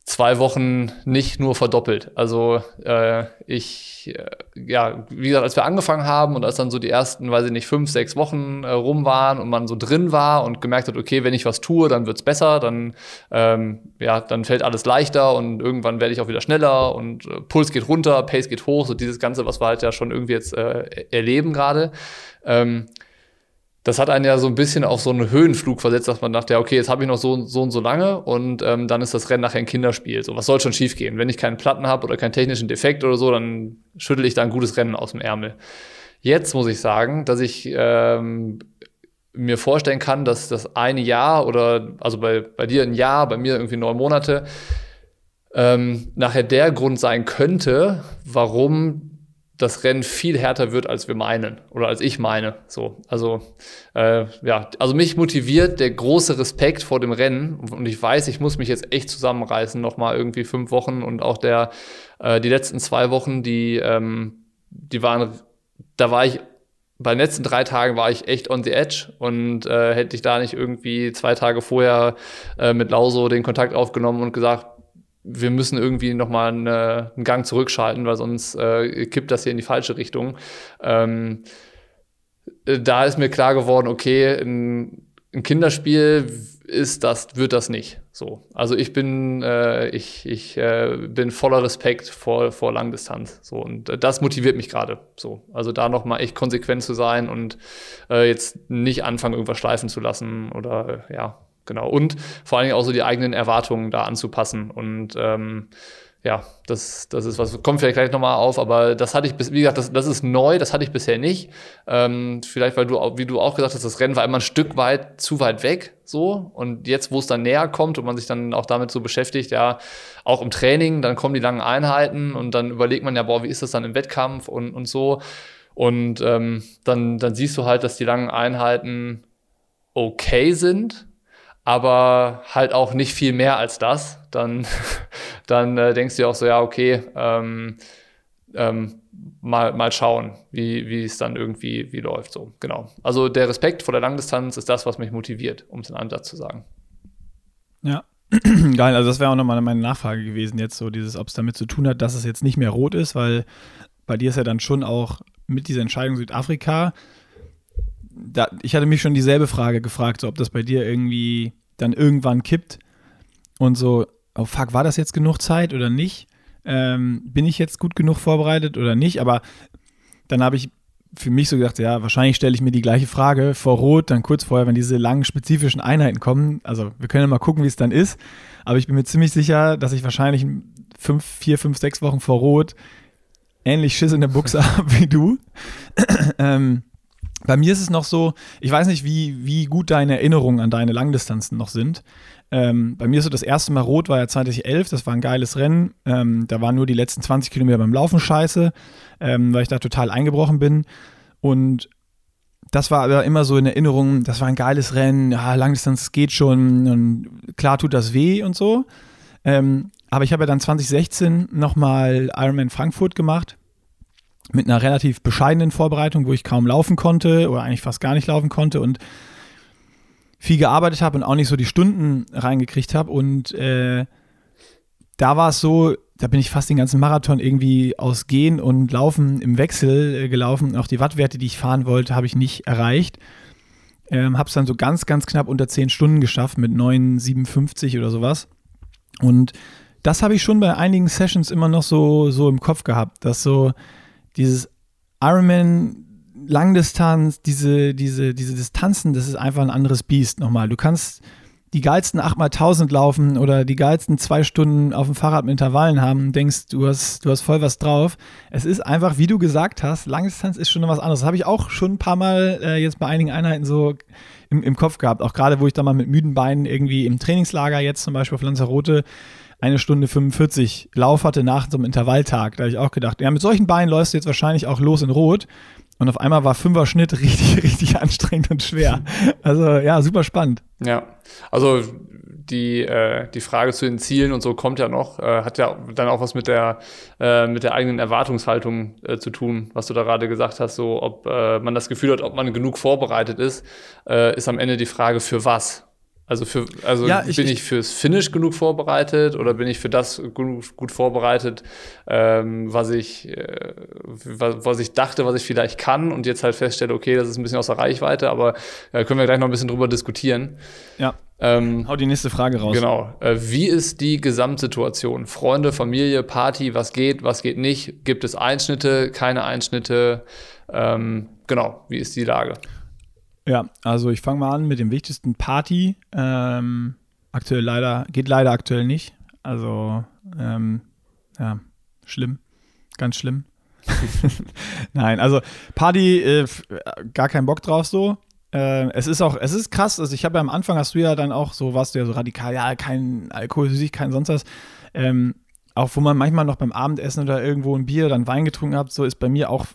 zwei Wochen nicht nur verdoppelt. Also äh, ich, äh, ja, wie gesagt, als wir angefangen haben und als dann so die ersten, weiß ich nicht, fünf, sechs Wochen äh, rum waren und man so drin war und gemerkt hat, okay, wenn ich was tue, dann wird's besser, dann, ähm, ja, dann fällt alles leichter und irgendwann werde ich auch wieder schneller und äh, Puls geht runter, Pace geht hoch, so dieses Ganze, was wir halt ja schon irgendwie jetzt äh, erleben gerade. Ähm, das hat einen ja so ein bisschen auf so einen Höhenflug versetzt, dass man dachte, ja, okay, jetzt habe ich noch so, so und so lange und ähm, dann ist das Rennen nachher ein Kinderspiel. So, was soll schon schiefgehen? Wenn ich keinen Platten habe oder keinen technischen Defekt oder so, dann schüttel ich da ein gutes Rennen aus dem Ärmel. Jetzt muss ich sagen, dass ich ähm, mir vorstellen kann, dass das eine Jahr oder also bei, bei dir ein Jahr, bei mir irgendwie neun Monate, ähm, nachher der Grund sein könnte, warum das Rennen viel härter wird, als wir meinen oder als ich meine. So, also äh, ja, also mich motiviert der große Respekt vor dem Rennen und ich weiß, ich muss mich jetzt echt zusammenreißen, noch mal irgendwie fünf Wochen und auch der äh, die letzten zwei Wochen, die ähm, die waren, da war ich bei den letzten drei Tagen war ich echt on the edge und äh, hätte ich da nicht irgendwie zwei Tage vorher äh, mit Lauso den Kontakt aufgenommen und gesagt, wir müssen irgendwie nochmal eine, einen Gang zurückschalten, weil sonst äh, kippt das hier in die falsche Richtung. Ähm, äh, da ist mir klar geworden, okay, ein, ein, Kinderspiel ist das, wird das nicht. So. Also ich bin, äh, ich, ich äh, bin voller Respekt vor, vor Langdistanz. So. Und äh, das motiviert mich gerade. So. Also da nochmal echt konsequent zu sein und äh, jetzt nicht anfangen, irgendwas schleifen zu lassen oder ja, genau. Und vor allen Dingen auch so die eigenen Erwartungen da anzupassen. Und ähm, ja, das, das ist was, kommt vielleicht gleich nochmal auf, aber das hatte ich, bis, wie gesagt, das, das ist neu, das hatte ich bisher nicht. Ähm, vielleicht, weil du, wie du auch gesagt hast, das Rennen war immer ein Stück weit zu weit weg, so. Und jetzt, wo es dann näher kommt und man sich dann auch damit so beschäftigt, ja, auch im Training, dann kommen die langen Einheiten und dann überlegt man ja, boah, wie ist das dann im Wettkampf und, und so. Und ähm, dann, dann siehst du halt, dass die langen Einheiten okay sind, aber halt auch nicht viel mehr als das, dann, dann äh, denkst du dir auch so, ja, okay, ähm, ähm, mal, mal schauen, wie, wie es dann irgendwie wie läuft. So, genau. Also der Respekt vor der Langdistanz ist das, was mich motiviert, um es in einem Satz zu sagen. Ja. Geil, also das wäre auch nochmal meine Nachfrage gewesen, jetzt so dieses, ob es damit zu tun hat, dass es jetzt nicht mehr rot ist, weil bei dir ist ja dann schon auch mit dieser Entscheidung Südafrika da, ich hatte mich schon dieselbe Frage gefragt, so, ob das bei dir irgendwie dann irgendwann kippt und so, oh fuck, war das jetzt genug Zeit oder nicht? Ähm, bin ich jetzt gut genug vorbereitet oder nicht? Aber dann habe ich für mich so gedacht, ja, wahrscheinlich stelle ich mir die gleiche Frage vor Rot, dann kurz vorher, wenn diese langen spezifischen Einheiten kommen. Also wir können ja mal gucken, wie es dann ist. Aber ich bin mir ziemlich sicher, dass ich wahrscheinlich fünf, vier, fünf, sechs Wochen vor Rot ähnlich Schiss in der Buchse habe wie du. ähm, bei mir ist es noch so, ich weiß nicht, wie, wie gut deine Erinnerungen an deine Langdistanzen noch sind. Ähm, bei mir ist so das erste Mal rot war ja 2011, das war ein geiles Rennen. Ähm, da waren nur die letzten 20 Kilometer beim Laufen scheiße, ähm, weil ich da total eingebrochen bin. Und das war aber immer so in Erinnerung, das war ein geiles Rennen, ja, Langdistanz geht schon und klar tut das weh und so. Ähm, aber ich habe ja dann 2016 nochmal Ironman Frankfurt gemacht mit einer relativ bescheidenen Vorbereitung, wo ich kaum laufen konnte oder eigentlich fast gar nicht laufen konnte und viel gearbeitet habe und auch nicht so die Stunden reingekriegt habe. Und äh, da war es so, da bin ich fast den ganzen Marathon irgendwie aus Gehen und Laufen im Wechsel äh, gelaufen. Auch die Wattwerte, die ich fahren wollte, habe ich nicht erreicht. Ähm, habe es dann so ganz, ganz knapp unter 10 Stunden geschafft mit 9,57 oder sowas. Und das habe ich schon bei einigen Sessions immer noch so, so im Kopf gehabt, dass so dieses Ironman Langdistanz, diese, diese, diese Distanzen, das ist einfach ein anderes Biest nochmal. Du kannst die geilsten 8x1000 laufen oder die geilsten zwei Stunden auf dem Fahrrad mit Intervallen haben und denkst, du hast, du hast voll was drauf. Es ist einfach, wie du gesagt hast, Langdistanz ist schon was anderes. Das habe ich auch schon ein paar Mal äh, jetzt bei einigen Einheiten so im, im Kopf gehabt. Auch gerade, wo ich da mal mit müden Beinen irgendwie im Trainingslager jetzt zum Beispiel auf Lanzarote eine Stunde 45 Lauf hatte nach so einem Intervalltag. Da habe ich auch gedacht, ja, mit solchen Beinen läufst du jetzt wahrscheinlich auch los in Rot. Und auf einmal war Fünfer Schnitt richtig, richtig anstrengend und schwer. Also ja, super spannend. Ja, also die, äh, die Frage zu den Zielen und so kommt ja noch, äh, hat ja dann auch was mit der, äh, mit der eigenen Erwartungshaltung äh, zu tun, was du da gerade gesagt hast, so ob äh, man das Gefühl hat, ob man genug vorbereitet ist, äh, ist am Ende die Frage für was. Also, für, also ja, ich, bin ich fürs Finish genug vorbereitet oder bin ich für das gut, gut vorbereitet, ähm, was, ich, äh, was, was, ich dachte, was ich vielleicht kann und jetzt halt feststelle, okay, das ist ein bisschen außer Reichweite, aber äh, können wir gleich noch ein bisschen drüber diskutieren. Ja. Ähm, Hau die nächste Frage raus. Genau. Äh, wie ist die Gesamtsituation? Freunde, Familie, Party, was geht, was geht nicht? Gibt es Einschnitte, keine Einschnitte? Ähm, genau, wie ist die Lage? Ja, also ich fange mal an mit dem wichtigsten Party. Ähm, aktuell leider, geht leider aktuell nicht. Also, ähm, ja, schlimm. Ganz schlimm. Nein, also Party, äh, gar keinen Bock drauf so. Äh, es ist auch, es ist krass, also ich habe ja am Anfang hast du ja dann auch so, warst du ja so radikal, ja, kein Alkohol, Süßigkeiten, sonst was. Ähm, auch wo man manchmal noch beim Abendessen oder irgendwo ein Bier oder einen Wein getrunken hat, so ist bei mir auch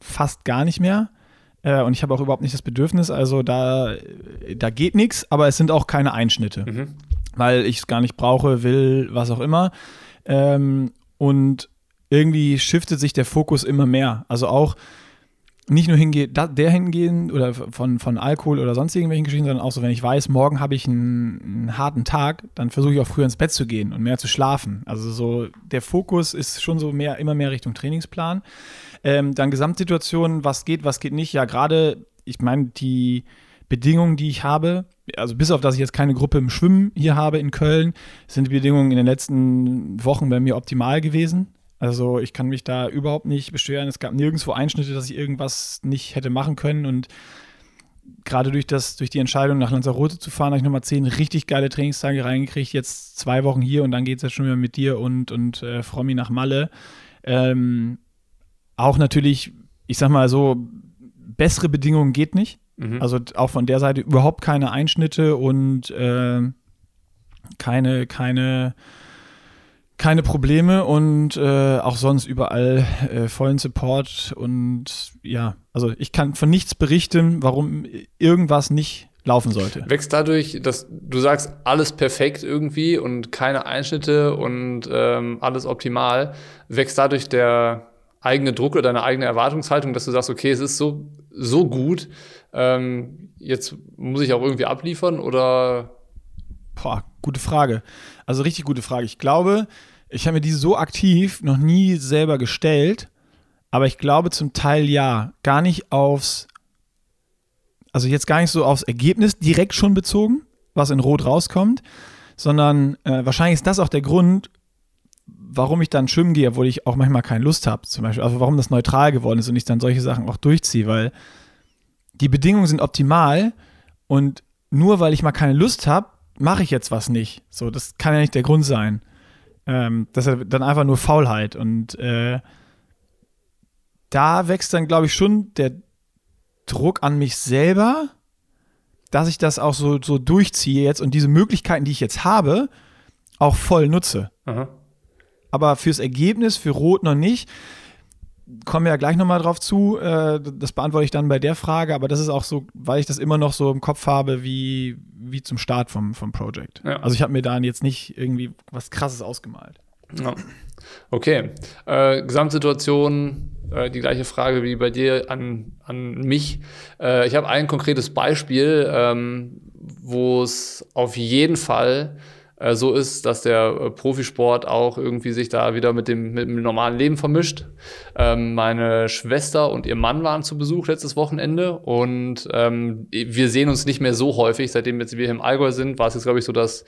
fast gar nicht mehr. Äh, und ich habe auch überhaupt nicht das Bedürfnis, also da, da geht nichts, aber es sind auch keine Einschnitte, mhm. weil ich es gar nicht brauche, will, was auch immer. Ähm, und irgendwie shiftet sich der Fokus immer mehr. Also auch nicht nur hingehen, der hingehen oder von, von Alkohol oder sonst irgendwelchen Geschichten, sondern auch so, wenn ich weiß, morgen habe ich einen, einen, harten Tag, dann versuche ich auch früher ins Bett zu gehen und mehr zu schlafen. Also so der Fokus ist schon so mehr, immer mehr Richtung Trainingsplan. Ähm, dann Gesamtsituation, was geht, was geht nicht. Ja, gerade, ich meine, die Bedingungen, die ich habe, also bis auf dass ich jetzt keine Gruppe im Schwimmen hier habe in Köln, sind die Bedingungen in den letzten Wochen bei mir optimal gewesen. Also ich kann mich da überhaupt nicht beschweren. Es gab nirgendwo Einschnitte, dass ich irgendwas nicht hätte machen können. Und gerade durch, das, durch die Entscheidung, nach Lanzarote zu fahren, habe ich nochmal zehn richtig geile Trainingstage reingekriegt. Jetzt zwei Wochen hier und dann geht es jetzt schon wieder mit dir und, und äh, Frommi nach Malle. Ähm, auch natürlich, ich sag mal so, bessere Bedingungen geht nicht. Mhm. Also auch von der Seite überhaupt keine Einschnitte und äh, keine, keine, keine Probleme und äh, auch sonst überall äh, vollen Support und ja, also ich kann von nichts berichten, warum irgendwas nicht laufen sollte. Wächst dadurch, dass du sagst, alles perfekt irgendwie und keine Einschnitte und ähm, alles optimal, wächst dadurch der eigene Druck oder deine eigene Erwartungshaltung, dass du sagst, okay, es ist so, so gut, ähm, jetzt muss ich auch irgendwie abliefern oder? Boah, gute Frage. Also richtig gute Frage. Ich glaube, ich habe mir die so aktiv noch nie selber gestellt, aber ich glaube zum Teil ja. Gar nicht aufs Also jetzt gar nicht so aufs Ergebnis direkt schon bezogen, was in Rot rauskommt, sondern äh, wahrscheinlich ist das auch der Grund, warum ich dann schwimmen gehe, obwohl ich auch manchmal keine Lust habe, zum Beispiel. Also warum das neutral geworden ist und ich dann solche Sachen auch durchziehe, weil die Bedingungen sind optimal und nur weil ich mal keine Lust habe, mache ich jetzt was nicht. So, das kann ja nicht der Grund sein. Ähm, das ist dann einfach nur Faulheit. Und äh, da wächst dann, glaube ich, schon der Druck an mich selber, dass ich das auch so, so durchziehe jetzt und diese Möglichkeiten, die ich jetzt habe, auch voll nutze. Aha. Aber fürs Ergebnis, für Rot noch nicht kommen wir ja gleich nochmal drauf zu. Äh, das beantworte ich dann bei der Frage, aber das ist auch so, weil ich das immer noch so im Kopf habe, wie, wie zum Start vom, vom Project. Ja. Also ich habe mir da jetzt nicht irgendwie was krasses ausgemalt. Ja. Okay. Äh, Gesamtsituation, äh, die gleiche Frage wie bei dir an, an mich. Äh, ich habe ein konkretes Beispiel, ähm, wo es auf jeden Fall äh, so ist, dass der äh, Profisport auch irgendwie sich da wieder mit dem, mit dem normalen Leben vermischt. Ähm, meine Schwester und ihr Mann waren zu Besuch letztes Wochenende und ähm, wir sehen uns nicht mehr so häufig. Seitdem jetzt wir im Allgäu sind, war es jetzt, glaube ich, so das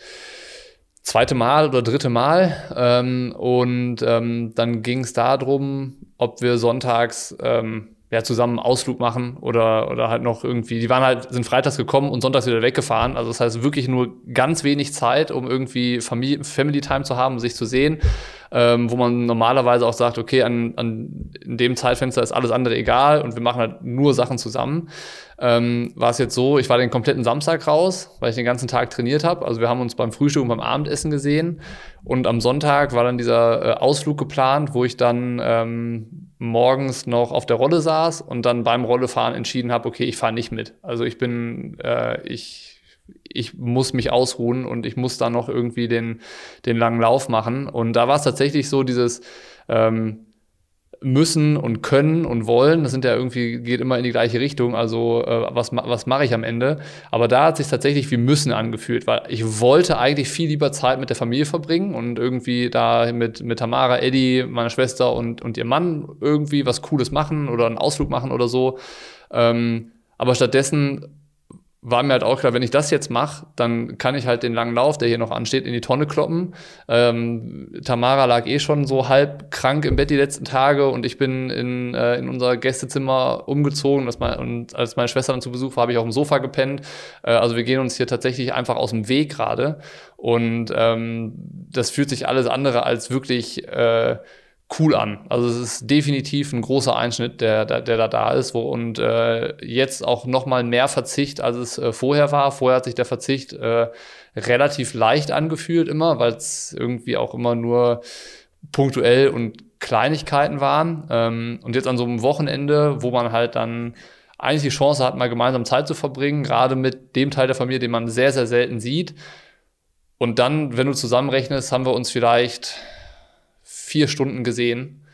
zweite Mal oder dritte Mal. Ähm, und ähm, dann ging es darum, ob wir sonntags ähm, ja, zusammen Ausflug machen oder, oder halt noch irgendwie, die waren halt, sind freitags gekommen und sonntags wieder weggefahren. Also das heißt wirklich nur ganz wenig Zeit, um irgendwie Familie, Family Time zu haben, sich zu sehen, ähm, wo man normalerweise auch sagt, okay, an, an in dem Zeitfenster ist alles andere egal und wir machen halt nur Sachen zusammen. Ähm, war es jetzt so, ich war den kompletten Samstag raus, weil ich den ganzen Tag trainiert habe. Also wir haben uns beim Frühstück und beim Abendessen gesehen. Und am Sonntag war dann dieser äh, Ausflug geplant, wo ich dann ähm, morgens noch auf der Rolle saß und dann beim Rollefahren entschieden habe, okay, ich fahre nicht mit. Also ich bin, äh, ich, ich muss mich ausruhen und ich muss dann noch irgendwie den, den langen Lauf machen. Und da war es tatsächlich so, dieses ähm, müssen und können und wollen, das sind ja irgendwie, geht immer in die gleiche Richtung, also äh, was, was mache ich am Ende? Aber da hat sich tatsächlich wie müssen angefühlt, weil ich wollte eigentlich viel lieber Zeit mit der Familie verbringen und irgendwie da mit, mit Tamara, Eddie, meiner Schwester und, und ihr Mann irgendwie was Cooles machen oder einen Ausflug machen oder so. Ähm, aber stattdessen war mir halt auch klar, wenn ich das jetzt mache, dann kann ich halt den langen Lauf, der hier noch ansteht, in die Tonne kloppen. Ähm, Tamara lag eh schon so halb krank im Bett die letzten Tage und ich bin in, äh, in unser Gästezimmer umgezogen. Mein, und als meine Schwester dann zu Besuch war, habe ich auf dem Sofa gepennt. Äh, also wir gehen uns hier tatsächlich einfach aus dem Weg gerade. Und ähm, das fühlt sich alles andere als wirklich äh, cool an. Also es ist definitiv ein großer Einschnitt, der, der, der da da ist. Wo, und äh, jetzt auch noch mal mehr Verzicht, als es äh, vorher war. Vorher hat sich der Verzicht äh, relativ leicht angefühlt immer, weil es irgendwie auch immer nur punktuell und Kleinigkeiten waren. Ähm, und jetzt an so einem Wochenende, wo man halt dann eigentlich die Chance hat, mal gemeinsam Zeit zu verbringen, gerade mit dem Teil der Familie, den man sehr, sehr selten sieht. Und dann, wenn du zusammenrechnest, haben wir uns vielleicht vier Stunden gesehen,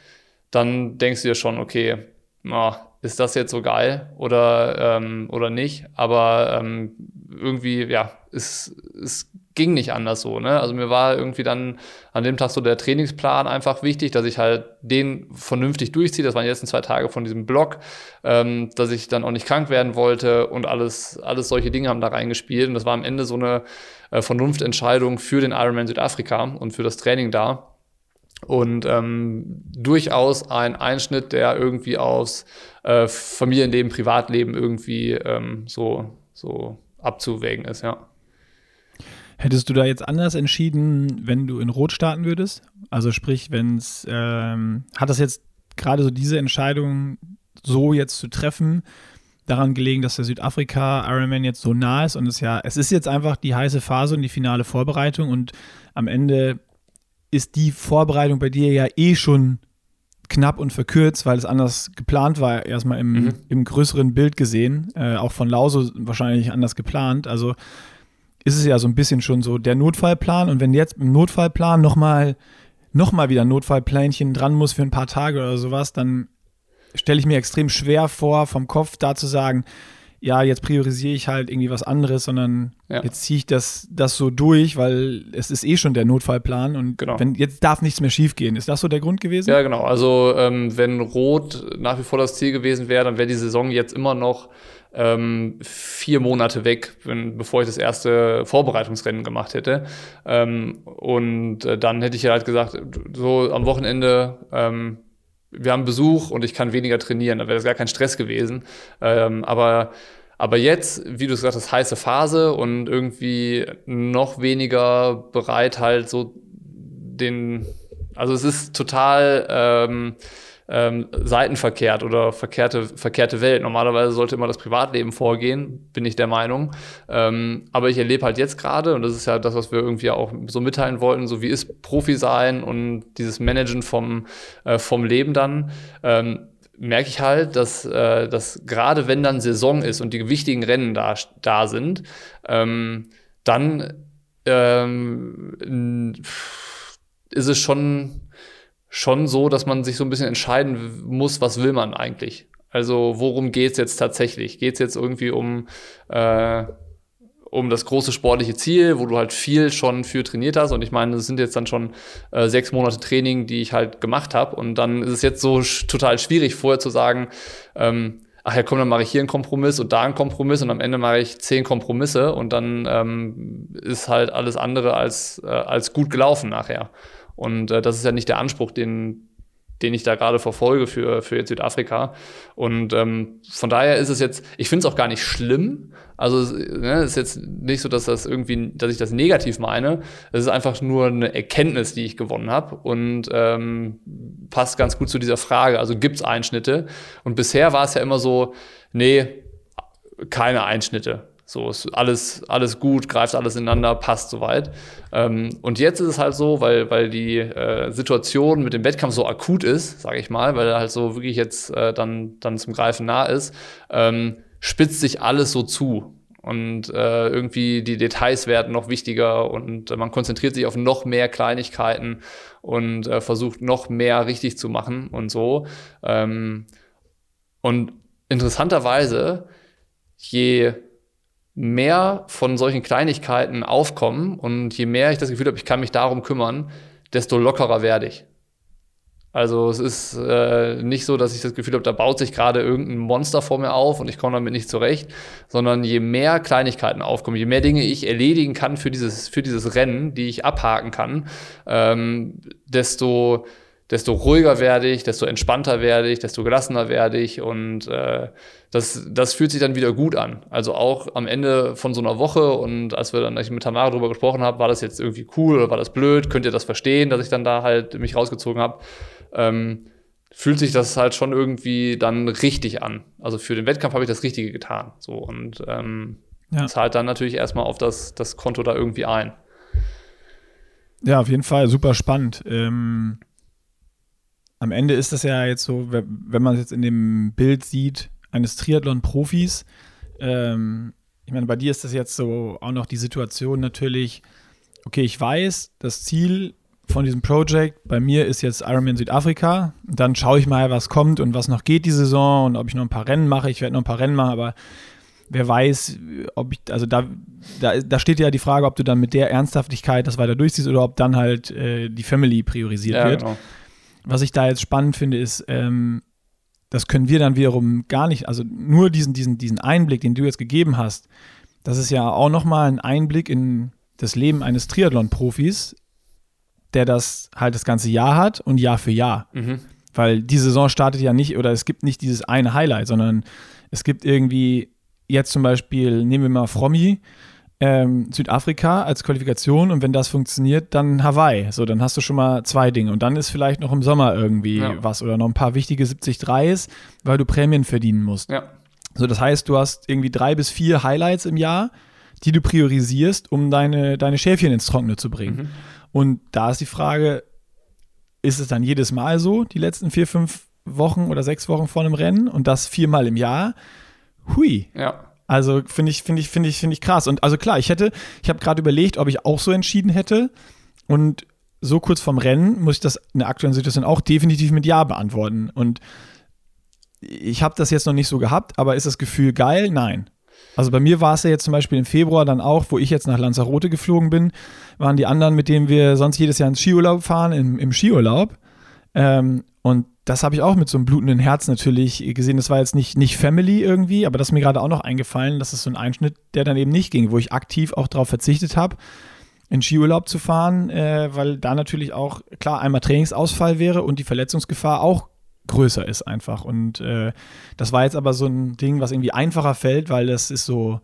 dann denkst du dir schon, okay, na, ist das jetzt so geil oder, ähm, oder nicht? Aber ähm, irgendwie, ja, es, es ging nicht anders so. Ne? Also mir war irgendwie dann an dem Tag so der Trainingsplan einfach wichtig, dass ich halt den vernünftig durchziehe. Das waren die letzten zwei Tage von diesem Blog, ähm, dass ich dann auch nicht krank werden wollte und alles, alles solche Dinge haben da reingespielt. Und das war am Ende so eine äh, Vernunftentscheidung für den Ironman Südafrika und für das Training da. Und ähm, durchaus ein Einschnitt, der irgendwie aufs äh, Familienleben, Privatleben irgendwie ähm, so, so abzuwägen ist, ja. Hättest du da jetzt anders entschieden, wenn du in Rot starten würdest? Also sprich, wenn es, ähm, hat das jetzt gerade so diese Entscheidung so jetzt zu treffen, daran gelegen, dass der Südafrika Ironman jetzt so nah ist und es ja, es ist jetzt einfach die heiße Phase und die finale Vorbereitung und am Ende ist die Vorbereitung bei dir ja eh schon knapp und verkürzt, weil es anders geplant war, erstmal im, mhm. im größeren Bild gesehen, äh, auch von Lauso wahrscheinlich anders geplant. Also ist es ja so ein bisschen schon so der Notfallplan und wenn jetzt im Notfallplan nochmal noch mal wieder ein Notfallplänchen dran muss für ein paar Tage oder sowas, dann stelle ich mir extrem schwer vor, vom Kopf da zu sagen, ja, jetzt priorisiere ich halt irgendwie was anderes, sondern ja. jetzt ziehe ich das, das so durch, weil es ist eh schon der Notfallplan und genau. wenn, jetzt darf nichts mehr schiefgehen. Ist das so der Grund gewesen? Ja, genau. Also ähm, wenn Rot nach wie vor das Ziel gewesen wäre, dann wäre die Saison jetzt immer noch ähm, vier Monate weg, wenn, bevor ich das erste Vorbereitungsrennen gemacht hätte. Ähm, und äh, dann hätte ich halt gesagt, so am Wochenende, ähm, wir haben Besuch und ich kann weniger trainieren, da wäre das gar kein Stress gewesen. Ähm, aber aber jetzt, wie du gesagt hast, heiße Phase und irgendwie noch weniger bereit, halt so den, also es ist total ähm, ähm, seitenverkehrt oder verkehrte, verkehrte Welt. Normalerweise sollte immer das Privatleben vorgehen, bin ich der Meinung. Ähm, aber ich erlebe halt jetzt gerade, und das ist ja das, was wir irgendwie auch so mitteilen wollten, so wie ist Profi sein und dieses Managen vom, äh, vom Leben dann. Ähm, merke ich halt, dass, äh, dass gerade wenn dann Saison ist und die wichtigen Rennen da, da sind, ähm, dann ähm, ist es schon, schon so, dass man sich so ein bisschen entscheiden muss, was will man eigentlich. Also worum geht es jetzt tatsächlich? Geht es jetzt irgendwie um äh, um das große sportliche Ziel, wo du halt viel schon für trainiert hast. Und ich meine, das sind jetzt dann schon äh, sechs Monate Training, die ich halt gemacht habe. Und dann ist es jetzt so total schwierig, vorher zu sagen, ähm, ach ja, komm, dann mache ich hier einen Kompromiss und da einen Kompromiss und am Ende mache ich zehn Kompromisse und dann ähm, ist halt alles andere als, äh, als gut gelaufen nachher. Und äh, das ist ja nicht der Anspruch, den, den ich da gerade verfolge für, für jetzt Südafrika. Und ähm, von daher ist es jetzt, ich finde es auch gar nicht schlimm. Also ne, ist jetzt nicht so, dass das irgendwie, dass ich das negativ meine. Es ist einfach nur eine Erkenntnis, die ich gewonnen habe und ähm, passt ganz gut zu dieser Frage. Also gibt es Einschnitte? Und bisher war es ja immer so, nee, keine Einschnitte. So ist alles, alles gut, greift alles ineinander, passt soweit. Ähm, und jetzt ist es halt so, weil, weil die äh, Situation mit dem Wettkampf so akut ist, sage ich mal, weil er halt so wirklich jetzt äh, dann, dann zum Greifen nah ist, ähm, spitzt sich alles so zu. Und äh, irgendwie die Details werden noch wichtiger und man konzentriert sich auf noch mehr Kleinigkeiten und äh, versucht noch mehr richtig zu machen und so. Ähm, und interessanterweise, je mehr von solchen Kleinigkeiten aufkommen und je mehr ich das Gefühl habe, ich kann mich darum kümmern, desto lockerer werde ich. Also es ist äh, nicht so, dass ich das Gefühl habe, da baut sich gerade irgendein Monster vor mir auf und ich komme damit nicht zurecht, sondern je mehr Kleinigkeiten aufkommen, je mehr Dinge ich erledigen kann für dieses, für dieses Rennen, die ich abhaken kann, ähm, desto desto ruhiger werde ich, desto entspannter werde ich, desto gelassener werde ich und äh, das, das fühlt sich dann wieder gut an. Also auch am Ende von so einer Woche und als wir dann mit Tamara darüber gesprochen habe, war das jetzt irgendwie cool oder war das blöd? Könnt ihr das verstehen, dass ich dann da halt mich rausgezogen habe? Ähm, fühlt sich das halt schon irgendwie dann richtig an. Also für den Wettkampf habe ich das Richtige getan. So und ähm, ja. zahlt dann natürlich erstmal auf das, das Konto da irgendwie ein. Ja, auf jeden Fall super spannend. Ähm am Ende ist das ja jetzt so, wenn man es jetzt in dem Bild sieht, eines Triathlon-Profis, ähm, ich meine, bei dir ist das jetzt so auch noch die Situation natürlich, okay, ich weiß, das Ziel von diesem Projekt bei mir ist jetzt Ironman Südafrika. Dann schaue ich mal, was kommt und was noch geht die Saison und ob ich noch ein paar Rennen mache. Ich werde noch ein paar Rennen machen, aber wer weiß, ob ich, also da, da, da steht ja die Frage, ob du dann mit der Ernsthaftigkeit das weiter durchziehst oder ob dann halt äh, die Family priorisiert ja, wird. Genau was ich da jetzt spannend finde, ist, ähm, das können wir dann wiederum gar nicht, also nur diesen, diesen, diesen Einblick, den du jetzt gegeben hast, das ist ja auch nochmal ein Einblick in das Leben eines Triathlon-Profis, der das halt das ganze Jahr hat und Jahr für Jahr. Mhm. Weil die Saison startet ja nicht, oder es gibt nicht dieses eine Highlight, sondern es gibt irgendwie jetzt zum Beispiel, nehmen wir mal Frommi, ähm, Südafrika als Qualifikation und wenn das funktioniert, dann Hawaii. So, dann hast du schon mal zwei Dinge. Und dann ist vielleicht noch im Sommer irgendwie ja. was oder noch ein paar wichtige 70-3s, weil du Prämien verdienen musst. Ja. So, das heißt, du hast irgendwie drei bis vier Highlights im Jahr, die du priorisierst, um deine, deine Schäfchen ins Trockene zu bringen. Mhm. Und da ist die Frage, ist es dann jedes Mal so, die letzten vier, fünf Wochen oder sechs Wochen vor einem Rennen und das viermal im Jahr? Hui. Ja. Also finde ich, finde ich, finde ich, finde ich krass. Und also klar, ich hätte, ich habe gerade überlegt, ob ich auch so entschieden hätte. Und so kurz vorm Rennen muss ich das in der aktuellen Situation auch definitiv mit Ja beantworten. Und ich habe das jetzt noch nicht so gehabt, aber ist das Gefühl geil? Nein. Also bei mir war es ja jetzt zum Beispiel im Februar dann auch, wo ich jetzt nach Lanzarote geflogen bin, waren die anderen, mit denen wir sonst jedes Jahr ins Skiurlaub fahren, im, im Skiurlaub. Ähm, Und das habe ich auch mit so einem blutenden Herz natürlich gesehen. Das war jetzt nicht, nicht Family irgendwie, aber das ist mir gerade auch noch eingefallen. Das ist so ein Einschnitt, der dann eben nicht ging, wo ich aktiv auch darauf verzichtet habe, in Skiurlaub zu fahren, äh, weil da natürlich auch, klar, einmal Trainingsausfall wäre und die Verletzungsgefahr auch größer ist einfach. Und äh, das war jetzt aber so ein Ding, was irgendwie einfacher fällt, weil das ist so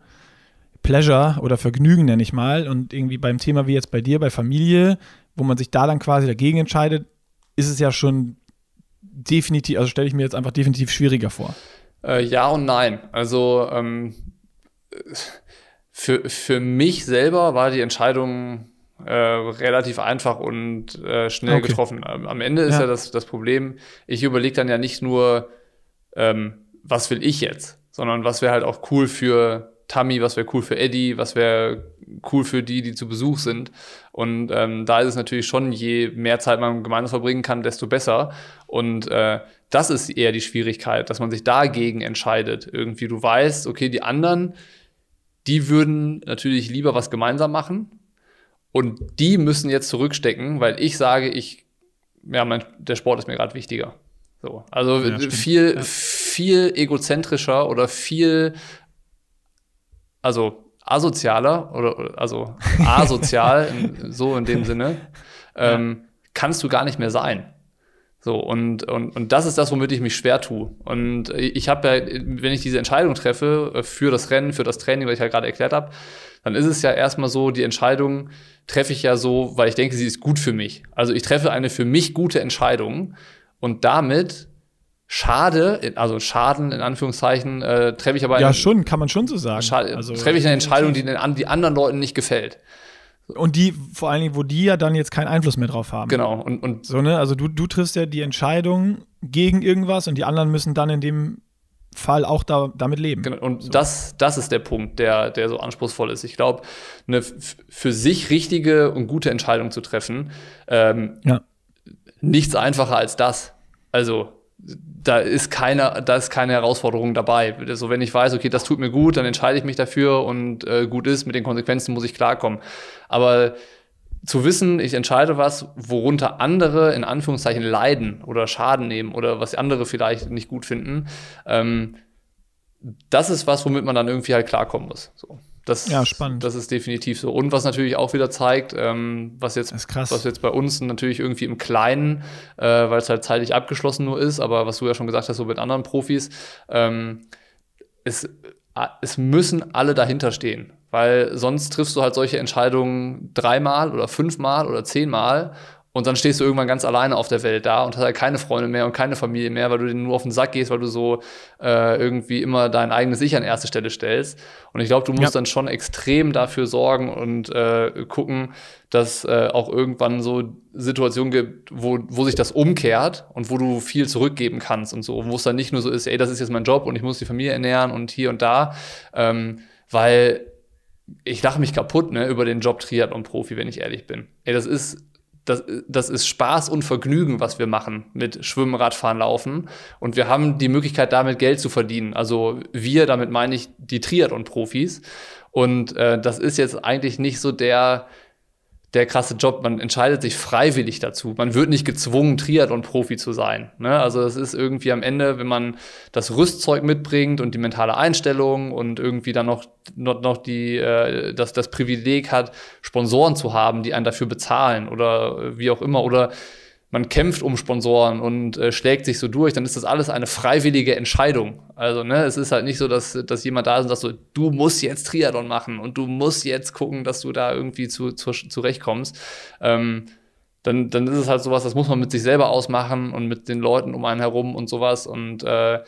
Pleasure oder Vergnügen, nenne ich mal. Und irgendwie beim Thema wie jetzt bei dir, bei Familie, wo man sich da dann quasi dagegen entscheidet, ist es ja schon definitiv, also stelle ich mir jetzt einfach definitiv schwieriger vor. Äh, ja und nein. Also ähm, für, für mich selber war die Entscheidung äh, relativ einfach und äh, schnell okay. getroffen. Am Ende ist ja, ja das, das Problem, ich überlege dann ja nicht nur, ähm, was will ich jetzt, sondern was wäre halt auch cool für Tammy, was wäre cool für Eddie, was wäre cool für die, die zu Besuch sind. Und ähm, da ist es natürlich schon, je mehr Zeit man gemeinsam verbringen kann, desto besser. Und äh, das ist eher die Schwierigkeit, dass man sich dagegen entscheidet. Irgendwie du weißt, okay, die anderen, die würden natürlich lieber was gemeinsam machen. Und die müssen jetzt zurückstecken, weil ich sage, ich, ja, mein, der Sport ist mir gerade wichtiger. So. Also ja, viel, ja. viel egozentrischer oder viel also asozialer oder also asozial, in, so in dem Sinne, ähm, kannst du gar nicht mehr sein. So, und, und, und das ist das, womit ich mich schwer tue. Und ich habe ja, wenn ich diese Entscheidung treffe äh, für das Rennen, für das Training, was ich ja gerade erklärt habe, dann ist es ja erstmal so, die Entscheidung treffe ich ja so, weil ich denke, sie ist gut für mich. Also ich treffe eine für mich gute Entscheidung und damit Schade, also Schaden in Anführungszeichen, äh, treffe ich aber. Ja, schon, kann man schon so sagen. Schade, also, treffe ich eine Entscheidung, die den die anderen Leuten nicht gefällt. Und die, vor allen Dingen, wo die ja dann jetzt keinen Einfluss mehr drauf haben. Genau. Und, und so, ne? Also du, du triffst ja die Entscheidung gegen irgendwas und die anderen müssen dann in dem Fall auch da, damit leben. Genau. Und so. das, das ist der Punkt, der, der so anspruchsvoll ist. Ich glaube, eine für sich richtige und gute Entscheidung zu treffen, ähm, ja. nichts einfacher als das. Also da ist keine, da ist keine Herausforderung dabei. Also wenn ich weiß, okay, das tut mir gut, dann entscheide ich mich dafür und äh, gut ist, mit den Konsequenzen muss ich klarkommen. Aber zu wissen, ich entscheide was, worunter andere in Anführungszeichen leiden oder Schaden nehmen oder was andere vielleicht nicht gut finden, ähm, das ist was, womit man dann irgendwie halt klarkommen muss. So. Das, ja, spannend. Das ist definitiv so. Und was natürlich auch wieder zeigt, ähm, was, jetzt, was jetzt bei uns natürlich irgendwie im Kleinen, äh, weil es halt zeitlich abgeschlossen nur ist, aber was du ja schon gesagt hast, so mit anderen Profis, ähm, es, es müssen alle dahinter stehen. Weil sonst triffst du halt solche Entscheidungen dreimal oder fünfmal oder zehnmal und dann stehst du irgendwann ganz alleine auf der Welt da und hast halt keine Freunde mehr und keine Familie mehr, weil du denen nur auf den Sack gehst, weil du so äh, irgendwie immer dein eigenes Ich an erste Stelle stellst. Und ich glaube, du musst ja. dann schon extrem dafür sorgen und äh, gucken, dass äh, auch irgendwann so Situationen gibt, wo, wo sich das umkehrt und wo du viel zurückgeben kannst und so, wo es dann nicht nur so ist, ey, das ist jetzt mein Job und ich muss die Familie ernähren und hier und da, ähm, weil ich lache mich kaputt ne, über den Job Triathlon-Profi, wenn ich ehrlich bin. Ey, das ist das, das ist Spaß und Vergnügen, was wir machen mit Schwimmen, Radfahren, Laufen. Und wir haben die Möglichkeit, damit Geld zu verdienen. Also wir, damit meine ich die Triathlon-Profis. Und äh, das ist jetzt eigentlich nicht so der, der krasse Job. Man entscheidet sich freiwillig dazu. Man wird nicht gezwungen, Triathlon-Profi zu sein. Ne? Also es ist irgendwie am Ende, wenn man das Rüstzeug mitbringt und die mentale Einstellung und irgendwie dann noch, noch, noch die, äh, das, das Privileg hat, Sponsoren zu haben, die einen dafür bezahlen oder wie auch immer. Oder man kämpft um Sponsoren und äh, schlägt sich so durch, dann ist das alles eine freiwillige Entscheidung. Also, ne, es ist halt nicht so, dass, dass jemand da ist und sagt so, du musst jetzt Triathlon machen und du musst jetzt gucken, dass du da irgendwie zu, zu, zurechtkommst. Ähm, dann, dann ist es halt sowas, das muss man mit sich selber ausmachen und mit den Leuten um einen herum und sowas. Und äh,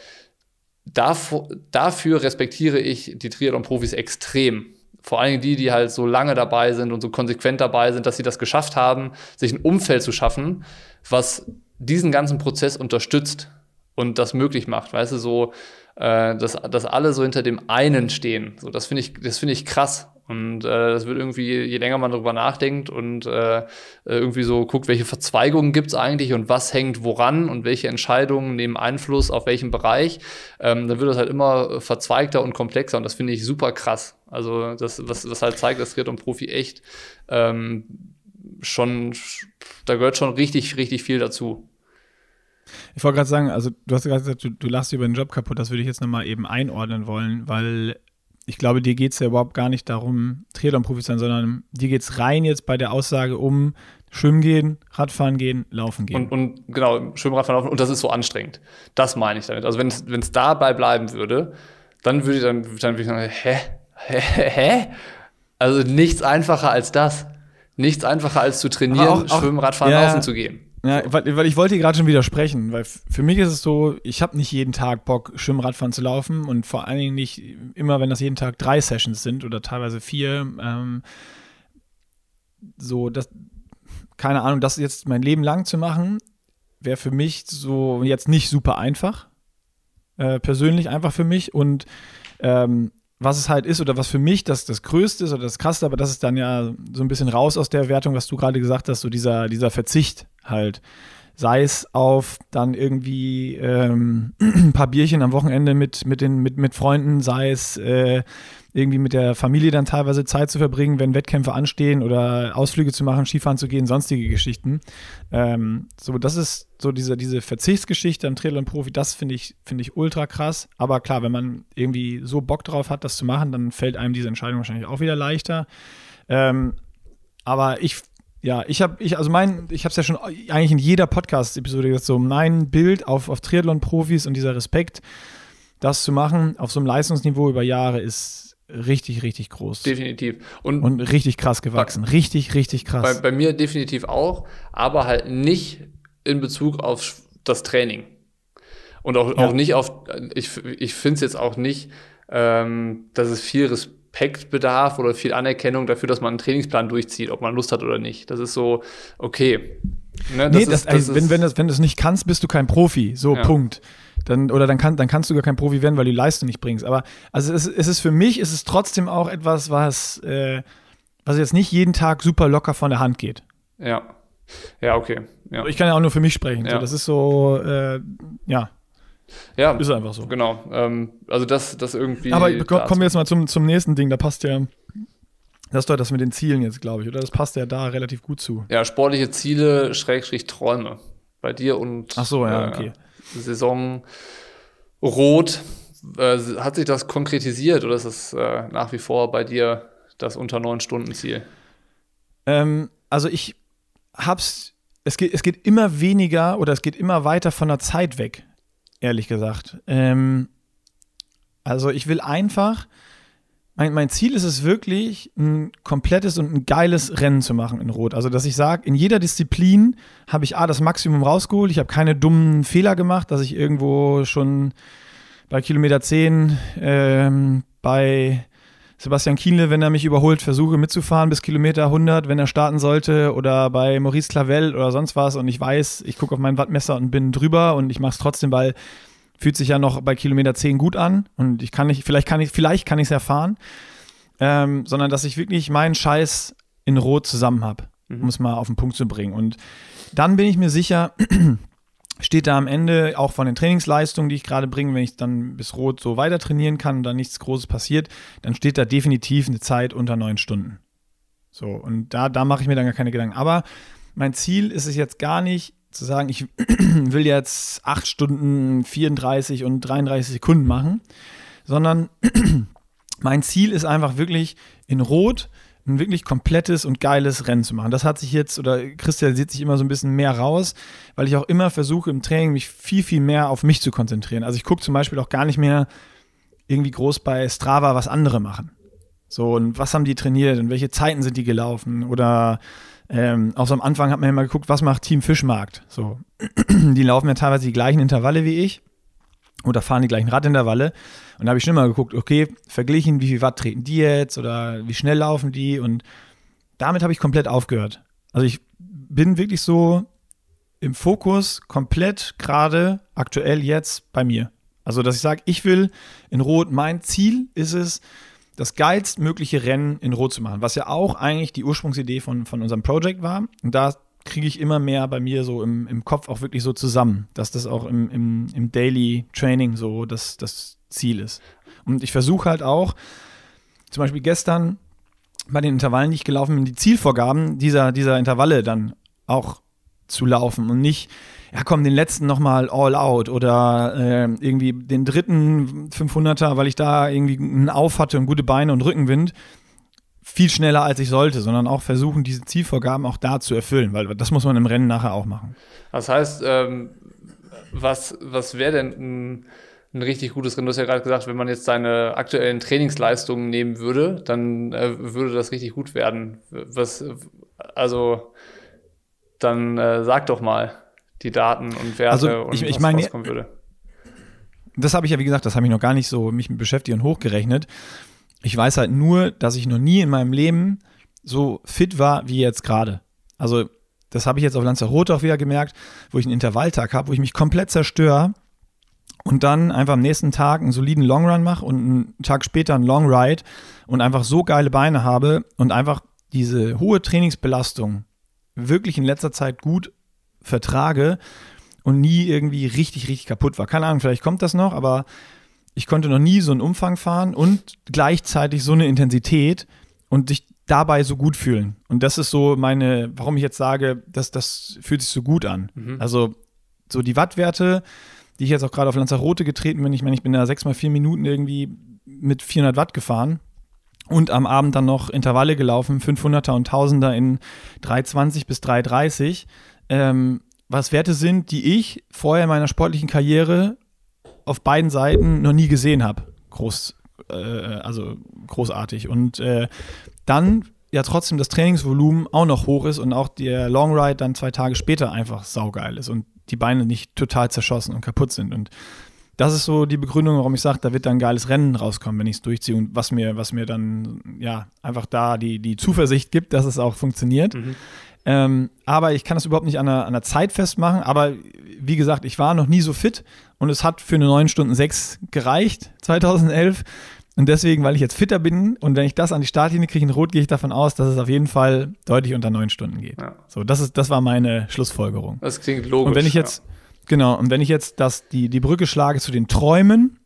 dafür, dafür respektiere ich die Triathlon-Profis extrem vor allem die, die halt so lange dabei sind und so konsequent dabei sind, dass sie das geschafft haben, sich ein Umfeld zu schaffen, was diesen ganzen Prozess unterstützt und das möglich macht. Weißt du, so, äh, dass, dass alle so hinter dem einen stehen. So, das finde ich, das finde ich krass. Und äh, das wird irgendwie, je länger man darüber nachdenkt und äh, irgendwie so guckt, welche Verzweigungen gibt es eigentlich und was hängt woran und welche Entscheidungen nehmen Einfluss auf welchen Bereich, ähm, dann wird das halt immer verzweigter und komplexer und das finde ich super krass. Also das, was, was halt zeigt, dass Triathlon-Profi echt ähm, schon, da gehört schon richtig, richtig viel dazu. Ich wollte gerade sagen, also du hast gerade gesagt, du, du lachst über den Job kaputt, das würde ich jetzt nochmal eben einordnen wollen, weil ich glaube, dir geht es ja überhaupt gar nicht darum, Triathlon-Profi zu sein, sondern dir geht es rein jetzt bei der Aussage um Schwimmen gehen, Radfahren gehen, Laufen gehen. Und, und genau, Schwimmen, Radfahren, Laufen und das ist so anstrengend. Das meine ich damit. Also wenn es dabei bleiben würde, dann würde ich dann, dann würde ich sagen, hä? Hä? Hä? Also nichts einfacher als das. Nichts einfacher als zu trainieren, auch, Schwimmen, Radfahren, ja, Laufen zu gehen. Ja, weil, weil ich wollte dir gerade schon widersprechen, weil für mich ist es so, ich habe nicht jeden Tag Bock, Schwimmen, Radfahren zu laufen und vor allen Dingen nicht immer, wenn das jeden Tag drei Sessions sind oder teilweise vier. Ähm, so, das, keine Ahnung, das jetzt mein Leben lang zu machen, wäre für mich so jetzt nicht super einfach. Äh, persönlich einfach für mich und ähm, was es halt ist oder was für mich das, das Größte ist oder das Krasse, aber das ist dann ja so ein bisschen raus aus der Wertung, was du gerade gesagt hast, so dieser, dieser Verzicht halt. Sei es auf dann irgendwie ähm, ein paar Bierchen am Wochenende mit, mit, den, mit, mit Freunden, sei es äh, irgendwie mit der Familie dann teilweise Zeit zu verbringen, wenn Wettkämpfe anstehen oder Ausflüge zu machen, Skifahren zu gehen, sonstige Geschichten. Ähm, so, das ist so diese, diese Verzichtsgeschichte am Triathlon-Profi, das finde ich, finde ich ultra krass. Aber klar, wenn man irgendwie so Bock drauf hat, das zu machen, dann fällt einem diese Entscheidung wahrscheinlich auch wieder leichter. Ähm, aber ich ja, ich habe ich also mein ich habe es ja schon eigentlich in jeder Podcast Episode gesagt so mein Bild auf auf Triathlon Profis und dieser Respekt das zu machen auf so einem Leistungsniveau über Jahre ist richtig, richtig groß. Definitiv. Und, und richtig krass gewachsen. Bei, richtig, richtig krass. Bei, bei, mir definitiv auch, aber halt nicht in Bezug auf das Training. Und auch, ja. auch nicht auf, ich, ich finde es jetzt auch nicht, ähm, dass es viel Respekt bedarf oder viel Anerkennung dafür, dass man einen Trainingsplan durchzieht, ob man Lust hat oder nicht. Das ist so, okay. Ne, nee, das, ist, das also, wenn, wenn, das, wenn du es nicht kannst, bist du kein Profi. So, ja. Punkt dann, oder dann, kann, dann kannst du gar kein Profi werden, weil du die Leistung nicht bringst. Aber also es, es ist für mich, ist es trotzdem auch etwas, was, äh, was jetzt nicht jeden Tag super locker von der Hand geht. Ja. Ja, okay. Ja. Ich kann ja auch nur für mich sprechen. Ja. So, das ist so, äh, ja. Ja, ist einfach so. Genau. Ähm, also das, das irgendwie. Aber kommen wir jetzt mal zum, zum nächsten Ding. Da passt ja, das ist doch das mit den Zielen jetzt, glaube ich, oder? Das passt ja da relativ gut zu. Ja, sportliche Ziele, Schrägstrich Träume. Bei dir und Ach so, ja, äh, okay. Saison rot. Äh, hat sich das konkretisiert oder ist es äh, nach wie vor bei dir das unter neun Stunden Ziel? Ähm, also ich hab's, es geht, es geht immer weniger oder es geht immer weiter von der Zeit weg, ehrlich gesagt. Ähm, also ich will einfach mein, mein Ziel ist es wirklich, ein komplettes und ein geiles Rennen zu machen in Rot. Also, dass ich sage, in jeder Disziplin habe ich A, das Maximum rausgeholt. Ich habe keine dummen Fehler gemacht, dass ich irgendwo schon bei Kilometer 10 ähm, bei Sebastian Kienle, wenn er mich überholt, versuche mitzufahren bis Kilometer 100, wenn er starten sollte, oder bei Maurice Clavel oder sonst was und ich weiß, ich gucke auf mein Wattmesser und bin drüber und ich mache es trotzdem, weil fühlt sich ja noch bei Kilometer 10 gut an und ich kann nicht, vielleicht kann ich, vielleicht kann ich es erfahren, ähm, sondern dass ich wirklich meinen Scheiß in Rot zusammen habe, mhm. um es mal auf den Punkt zu bringen. Und dann bin ich mir sicher, steht da am Ende auch von den Trainingsleistungen, die ich gerade bringe, wenn ich dann bis Rot so weiter trainieren kann und dann nichts Großes passiert, dann steht da definitiv eine Zeit unter neun Stunden. So, und da, da mache ich mir dann gar keine Gedanken. Aber mein Ziel ist es jetzt gar nicht, zu sagen, ich will jetzt 8 Stunden 34 und 33 Sekunden machen, sondern mein Ziel ist einfach wirklich in Rot ein wirklich komplettes und geiles Rennen zu machen. Das hat sich jetzt oder kristallisiert sich immer so ein bisschen mehr raus, weil ich auch immer versuche im Training mich viel, viel mehr auf mich zu konzentrieren. Also ich gucke zum Beispiel auch gar nicht mehr irgendwie groß bei Strava, was andere machen. So, und was haben die trainiert und welche Zeiten sind die gelaufen oder ähm, auch so am Anfang hat man ja mal geguckt, was macht Team Fischmarkt. So, die laufen ja teilweise die gleichen Intervalle wie ich oder fahren die gleichen Radintervalle. Und da habe ich schon mal geguckt, okay, verglichen, wie viel Watt treten die jetzt oder wie schnell laufen die. Und damit habe ich komplett aufgehört. Also ich bin wirklich so im Fokus komplett gerade aktuell jetzt bei mir. Also, dass ich sage, ich will in Rot, mein Ziel ist es, das geilstmögliche Rennen in Rot zu machen, was ja auch eigentlich die Ursprungsidee von, von unserem Projekt war. Und da kriege ich immer mehr bei mir so im, im Kopf auch wirklich so zusammen, dass das auch im, im, im Daily Training so das, das Ziel ist. Und ich versuche halt auch, zum Beispiel gestern bei den Intervallen, die ich gelaufen bin, die Zielvorgaben dieser, dieser Intervalle dann auch zu laufen und nicht, ja komm, den letzten nochmal all out oder äh, irgendwie den dritten 500er, weil ich da irgendwie einen Auf hatte und gute Beine und Rückenwind, viel schneller als ich sollte, sondern auch versuchen, diese Zielvorgaben auch da zu erfüllen, weil das muss man im Rennen nachher auch machen. Das heißt, ähm, was, was wäre denn ein, ein, richtig gutes Rennen? Du hast ja gerade gesagt, wenn man jetzt seine aktuellen Trainingsleistungen nehmen würde, dann äh, würde das richtig gut werden. Was, also, dann äh, sag doch mal die Daten und Werte also, und ich, ich was meine, rauskommen würde. Das habe ich ja, wie gesagt, das habe ich noch gar nicht so mich mit beschäftigt und hochgerechnet. Ich weiß halt nur, dass ich noch nie in meinem Leben so fit war wie jetzt gerade. Also, das habe ich jetzt auf Lanzarote auch wieder gemerkt, wo ich einen Intervalltag habe, wo ich mich komplett zerstöre und dann einfach am nächsten Tag einen soliden Longrun mache und einen Tag später einen Long Ride und einfach so geile Beine habe und einfach diese hohe Trainingsbelastung wirklich in letzter Zeit gut vertrage und nie irgendwie richtig, richtig kaputt war. Keine Ahnung, vielleicht kommt das noch, aber ich konnte noch nie so einen Umfang fahren und gleichzeitig so eine Intensität und sich dabei so gut fühlen. Und das ist so meine, warum ich jetzt sage, dass das fühlt sich so gut an. Mhm. Also so die Wattwerte, die ich jetzt auch gerade auf Lanzarote getreten bin, ich meine, ich bin da sechs mal vier Minuten irgendwie mit 400 Watt gefahren und am Abend dann noch Intervalle gelaufen, 500er und 1000er in 320 bis 330. Ähm, was Werte sind, die ich vorher in meiner sportlichen Karriere auf beiden Seiten noch nie gesehen habe. Groß, äh, also großartig. Und äh, dann ja trotzdem das Trainingsvolumen auch noch hoch ist und auch der Long Ride dann zwei Tage später einfach saugeil ist und die Beine nicht total zerschossen und kaputt sind. Und das ist so die Begründung, warum ich sage, da wird dann ein geiles Rennen rauskommen, wenn ich es durchziehe und was mir, was mir dann ja einfach da die, die Zuversicht gibt, dass es auch funktioniert. Mhm. Ähm, aber ich kann das überhaupt nicht an einer, an einer Zeit festmachen. Aber wie gesagt, ich war noch nie so fit und es hat für eine 9 Stunden 6 gereicht, 2011. Und deswegen, weil ich jetzt fitter bin und wenn ich das an die Startlinie kriege in Rot, gehe ich davon aus, dass es auf jeden Fall deutlich unter 9 Stunden geht. Ja. So, das, ist, das war meine Schlussfolgerung. Das klingt logisch. Und wenn ich jetzt, ja Genau, und wenn ich jetzt das, die, die Brücke schlage zu den Träumen,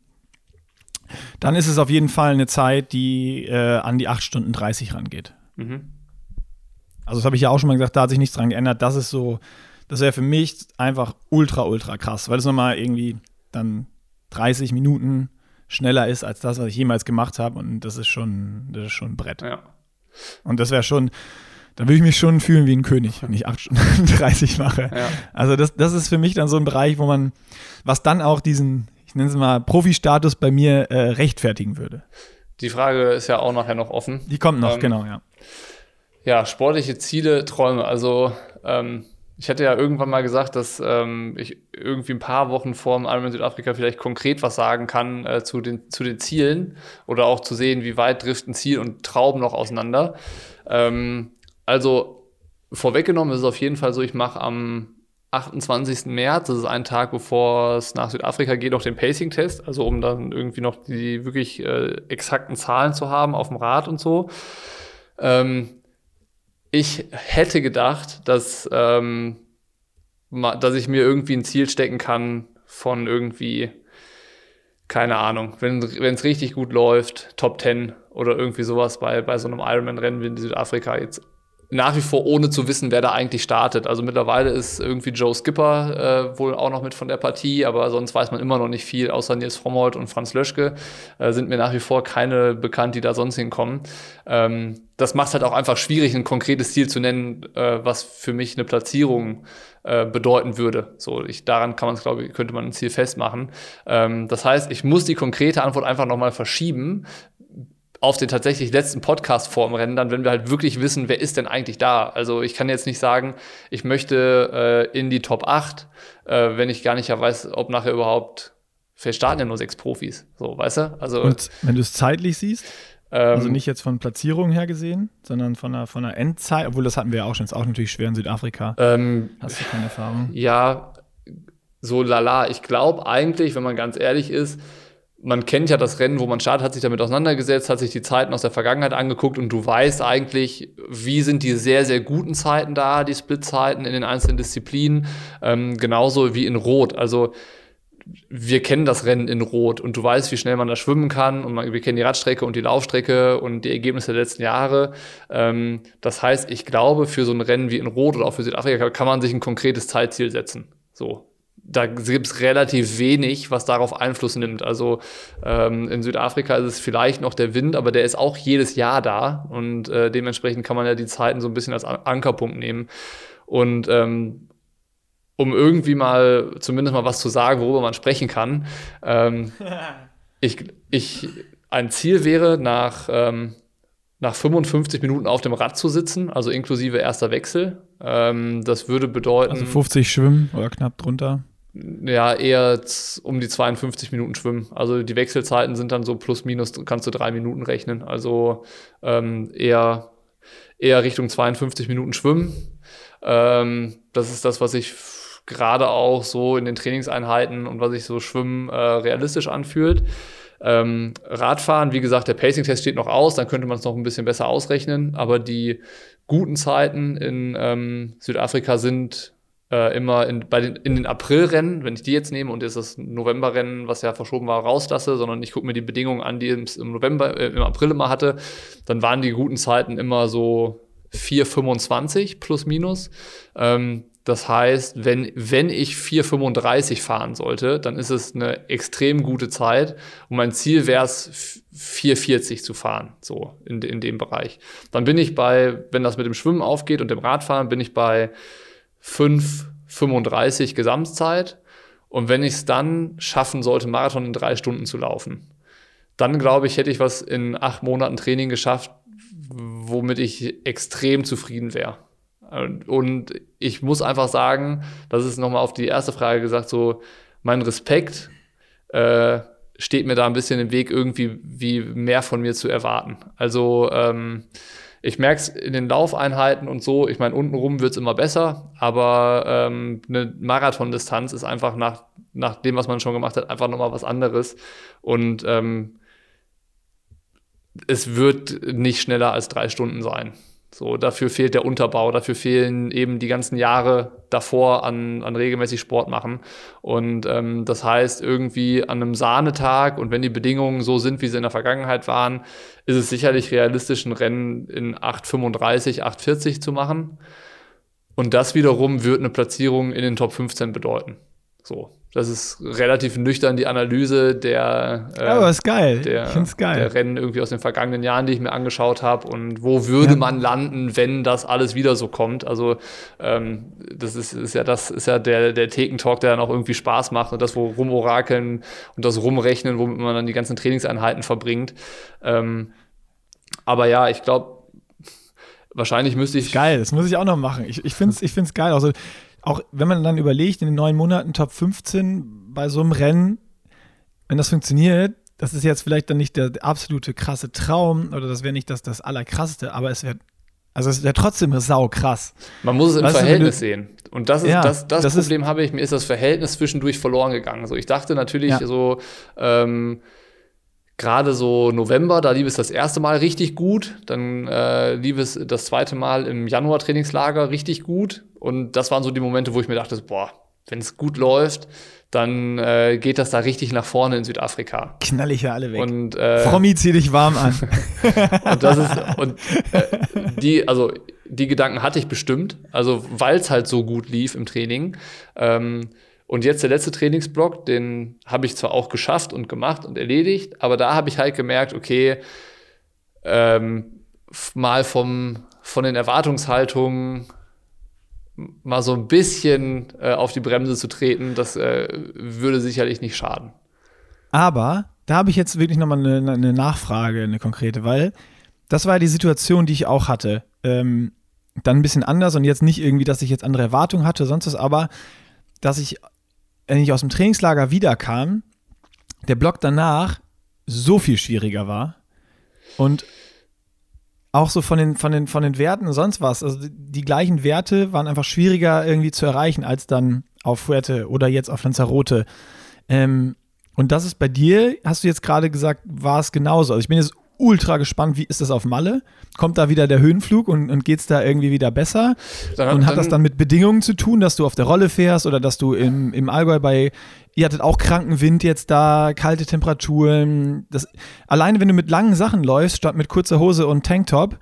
dann ist es auf jeden Fall eine Zeit, die äh, an die 8 Stunden 30 rangeht. Mhm. Also das habe ich ja auch schon mal gesagt, da hat sich nichts dran geändert. Das ist so, das wäre für mich einfach ultra, ultra krass, weil es nochmal irgendwie dann 30 Minuten schneller ist als das, was ich jemals gemacht habe. Und das ist schon, das ist schon ein Brett. Ja. Und das wäre schon, da würde ich mich schon fühlen wie ein König, wenn ich 8 Stunden 30 mache. Ja. Also das, das ist für mich dann so ein Bereich, wo man, was dann auch diesen, ich nenne es mal, Profi-Status bei mir äh, rechtfertigen würde. Die Frage ist ja auch nachher noch offen. Die kommt noch, ähm, genau, ja. Ja, sportliche Ziele, Träume. Also ähm, ich hatte ja irgendwann mal gesagt, dass ähm, ich irgendwie ein paar Wochen vor dem Ironman Südafrika vielleicht konkret was sagen kann äh, zu, den, zu den Zielen oder auch zu sehen, wie weit driften Ziel und Traum noch auseinander. Ähm, also vorweggenommen ist es auf jeden Fall so, ich mache am 28. März, das ist ein Tag, bevor es nach Südafrika geht, noch den Pacing-Test, also um dann irgendwie noch die wirklich äh, exakten Zahlen zu haben auf dem Rad und so. Ähm, ich hätte gedacht, dass, ähm, dass ich mir irgendwie ein Ziel stecken kann von irgendwie, keine Ahnung, wenn es richtig gut läuft, Top 10 oder irgendwie sowas bei, bei so einem Ironman-Rennen wie in Südafrika jetzt nach wie vor ohne zu wissen, wer da eigentlich startet. Also mittlerweile ist irgendwie Joe Skipper äh, wohl auch noch mit von der Partie, aber sonst weiß man immer noch nicht viel, außer Nils Frommold und Franz Löschke äh, sind mir nach wie vor keine bekannt, die da sonst hinkommen. Ähm, das macht halt auch einfach schwierig, ein konkretes Ziel zu nennen, äh, was für mich eine Platzierung äh, bedeuten würde. So, ich, daran kann man es, glaube ich, könnte man ein Ziel festmachen. Ähm, das heißt, ich muss die konkrete Antwort einfach nochmal verschieben, auf den tatsächlich letzten Podcast vor dem Rennen, dann, wenn wir halt wirklich wissen, wer ist denn eigentlich da. Also ich kann jetzt nicht sagen, ich möchte äh, in die Top 8, äh, wenn ich gar nicht ja weiß, ob nachher überhaupt, vielleicht starten ja nur sechs Profis, so, weißt du? Also, Und wenn du es zeitlich siehst? Ähm, also nicht jetzt von Platzierung her gesehen, sondern von einer, von einer Endzeit, obwohl das hatten wir ja auch schon, ist auch natürlich schwer in Südafrika. Ähm, Hast du keine Erfahrung? Ja, so lala. Ich glaube eigentlich, wenn man ganz ehrlich ist, man kennt ja das Rennen, wo man startet, hat sich damit auseinandergesetzt, hat sich die Zeiten aus der Vergangenheit angeguckt und du weißt eigentlich, wie sind die sehr, sehr guten Zeiten da, die Splitzeiten in den einzelnen Disziplinen, ähm, genauso wie in Rot. Also wir kennen das Rennen in Rot und du weißt, wie schnell man da schwimmen kann und man, wir kennen die Radstrecke und die Laufstrecke und die Ergebnisse der letzten Jahre. Ähm, das heißt, ich glaube, für so ein Rennen wie in Rot oder auch für Südafrika kann man sich ein konkretes Zeitziel setzen. So. Da gibt es relativ wenig, was darauf Einfluss nimmt. Also ähm, in Südafrika ist es vielleicht noch der Wind, aber der ist auch jedes Jahr da und äh, dementsprechend kann man ja die Zeiten so ein bisschen als Ankerpunkt nehmen. Und ähm, um irgendwie mal zumindest mal was zu sagen, worüber man sprechen kann. Ähm, ich, ich, ein Ziel wäre, nach, ähm, nach 55 Minuten auf dem Rad zu sitzen, also inklusive erster Wechsel. Ähm, das würde bedeuten. Also 50 schwimmen oder knapp drunter? Ja, eher um die 52 Minuten schwimmen. Also die Wechselzeiten sind dann so plus minus, kannst du drei Minuten rechnen. Also ähm, eher, eher Richtung 52 Minuten schwimmen. Ähm, das ist das, was ich gerade auch so in den Trainingseinheiten und was sich so Schwimmen äh, realistisch anfühlt. Ähm, Radfahren, wie gesagt, der Pacing-Test steht noch aus, dann könnte man es noch ein bisschen besser ausrechnen, aber die guten Zeiten in ähm, Südafrika sind äh, immer in, bei den, in den Aprilrennen, wenn ich die jetzt nehme und jetzt das Novemberrennen, was ja verschoben war, rauslasse, sondern ich gucke mir die Bedingungen an, die es im November, äh, im April immer hatte, dann waren die guten Zeiten immer so 4,25 plus minus. Ähm, das heißt, wenn, wenn ich 4,35 fahren sollte, dann ist es eine extrem gute Zeit. Und mein Ziel wäre es, 4,40 zu fahren, so in, in dem Bereich. Dann bin ich bei, wenn das mit dem Schwimmen aufgeht und dem Radfahren, bin ich bei 5,35 Gesamtzeit. Und wenn ich es dann schaffen sollte, Marathon in drei Stunden zu laufen, dann glaube ich, hätte ich was in acht Monaten Training geschafft, womit ich extrem zufrieden wäre. Und ich muss einfach sagen, das ist nochmal auf die erste Frage gesagt, so mein Respekt äh, steht mir da ein bisschen im Weg, irgendwie wie mehr von mir zu erwarten. Also ähm, ich merke es in den Laufeinheiten und so, ich meine, untenrum wird es immer besser, aber ähm, eine Marathondistanz ist einfach nach, nach dem, was man schon gemacht hat, einfach nochmal was anderes. Und ähm, es wird nicht schneller als drei Stunden sein. So, dafür fehlt der Unterbau, dafür fehlen eben die ganzen Jahre davor an, an regelmäßig Sport machen. Und ähm, das heißt, irgendwie an einem Sahnetag und wenn die Bedingungen so sind, wie sie in der Vergangenheit waren, ist es sicherlich realistisch, ein Rennen in 8,35, 8,40 zu machen. Und das wiederum wird eine Platzierung in den Top 15 bedeuten. So, das ist relativ nüchtern die Analyse der, äh, aber ist geil. Der, ich find's geil. der Rennen irgendwie aus den vergangenen Jahren, die ich mir angeschaut habe und wo würde ja. man landen, wenn das alles wieder so kommt. Also ähm, das ist, ist ja das ist ja der der Thekentalk, der dann auch irgendwie Spaß macht und das wo rumorakeln und das rumrechnen, womit man dann die ganzen Trainingseinheiten verbringt. Ähm, aber ja, ich glaube, wahrscheinlich müsste ich. Geil, das muss ich auch noch machen. Ich, ich finde es ich find's geil. Also auch wenn man dann überlegt, in den neun Monaten Top 15 bei so einem Rennen, wenn das funktioniert, das ist jetzt vielleicht dann nicht der absolute krasse Traum oder das wäre nicht das, das Allerkrasseste, aber es wäre also es wäre trotzdem sau krass. Man muss es im weißt Verhältnis du, sehen. Und das ist ja, das, das, das Problem habe ich, mir ist das Verhältnis zwischendurch verloren gegangen. So, ich dachte natürlich ja. so, ähm, gerade so November, da lief es das erste Mal richtig gut. Dann äh, lief es das zweite Mal im Januar Trainingslager richtig gut. Und das waren so die Momente, wo ich mir dachte, boah, wenn es gut läuft, dann äh, geht das da richtig nach vorne in Südafrika. Knall ich ja alle weg. Und, äh, Promi, zieh dich warm an. und das ist, und äh, die, also die Gedanken hatte ich bestimmt, also weil es halt so gut lief im Training. Ähm, und jetzt der letzte Trainingsblock, den habe ich zwar auch geschafft und gemacht und erledigt, aber da habe ich halt gemerkt, okay, ähm, mal vom, von den Erwartungshaltungen mal so ein bisschen äh, auf die Bremse zu treten, das äh, würde sicherlich nicht schaden. Aber da habe ich jetzt wirklich nochmal eine, eine Nachfrage, eine konkrete, weil das war ja die Situation, die ich auch hatte. Ähm, dann ein bisschen anders und jetzt nicht irgendwie, dass ich jetzt andere Erwartungen hatte, sonst was, aber dass ich wenn ich aus dem Trainingslager wiederkam, der Block danach so viel schwieriger war und auch so von den, von den, von den Werten und sonst was. Also die gleichen Werte waren einfach schwieriger irgendwie zu erreichen als dann auf Fuerte oder jetzt auf Lanzarote. Ähm, und das ist bei dir, hast du jetzt gerade gesagt, war es genauso. Also ich bin jetzt ultra gespannt, wie ist das auf Malle? Kommt da wieder der Höhenflug und, und geht es da irgendwie wieder besser? Dann, und hat dann, das dann mit Bedingungen zu tun, dass du auf der Rolle fährst oder dass du im, im Allgäu bei, ihr hattet auch kranken Wind jetzt da, kalte Temperaturen. Das, alleine wenn du mit langen Sachen läufst, statt mit kurzer Hose und Tanktop.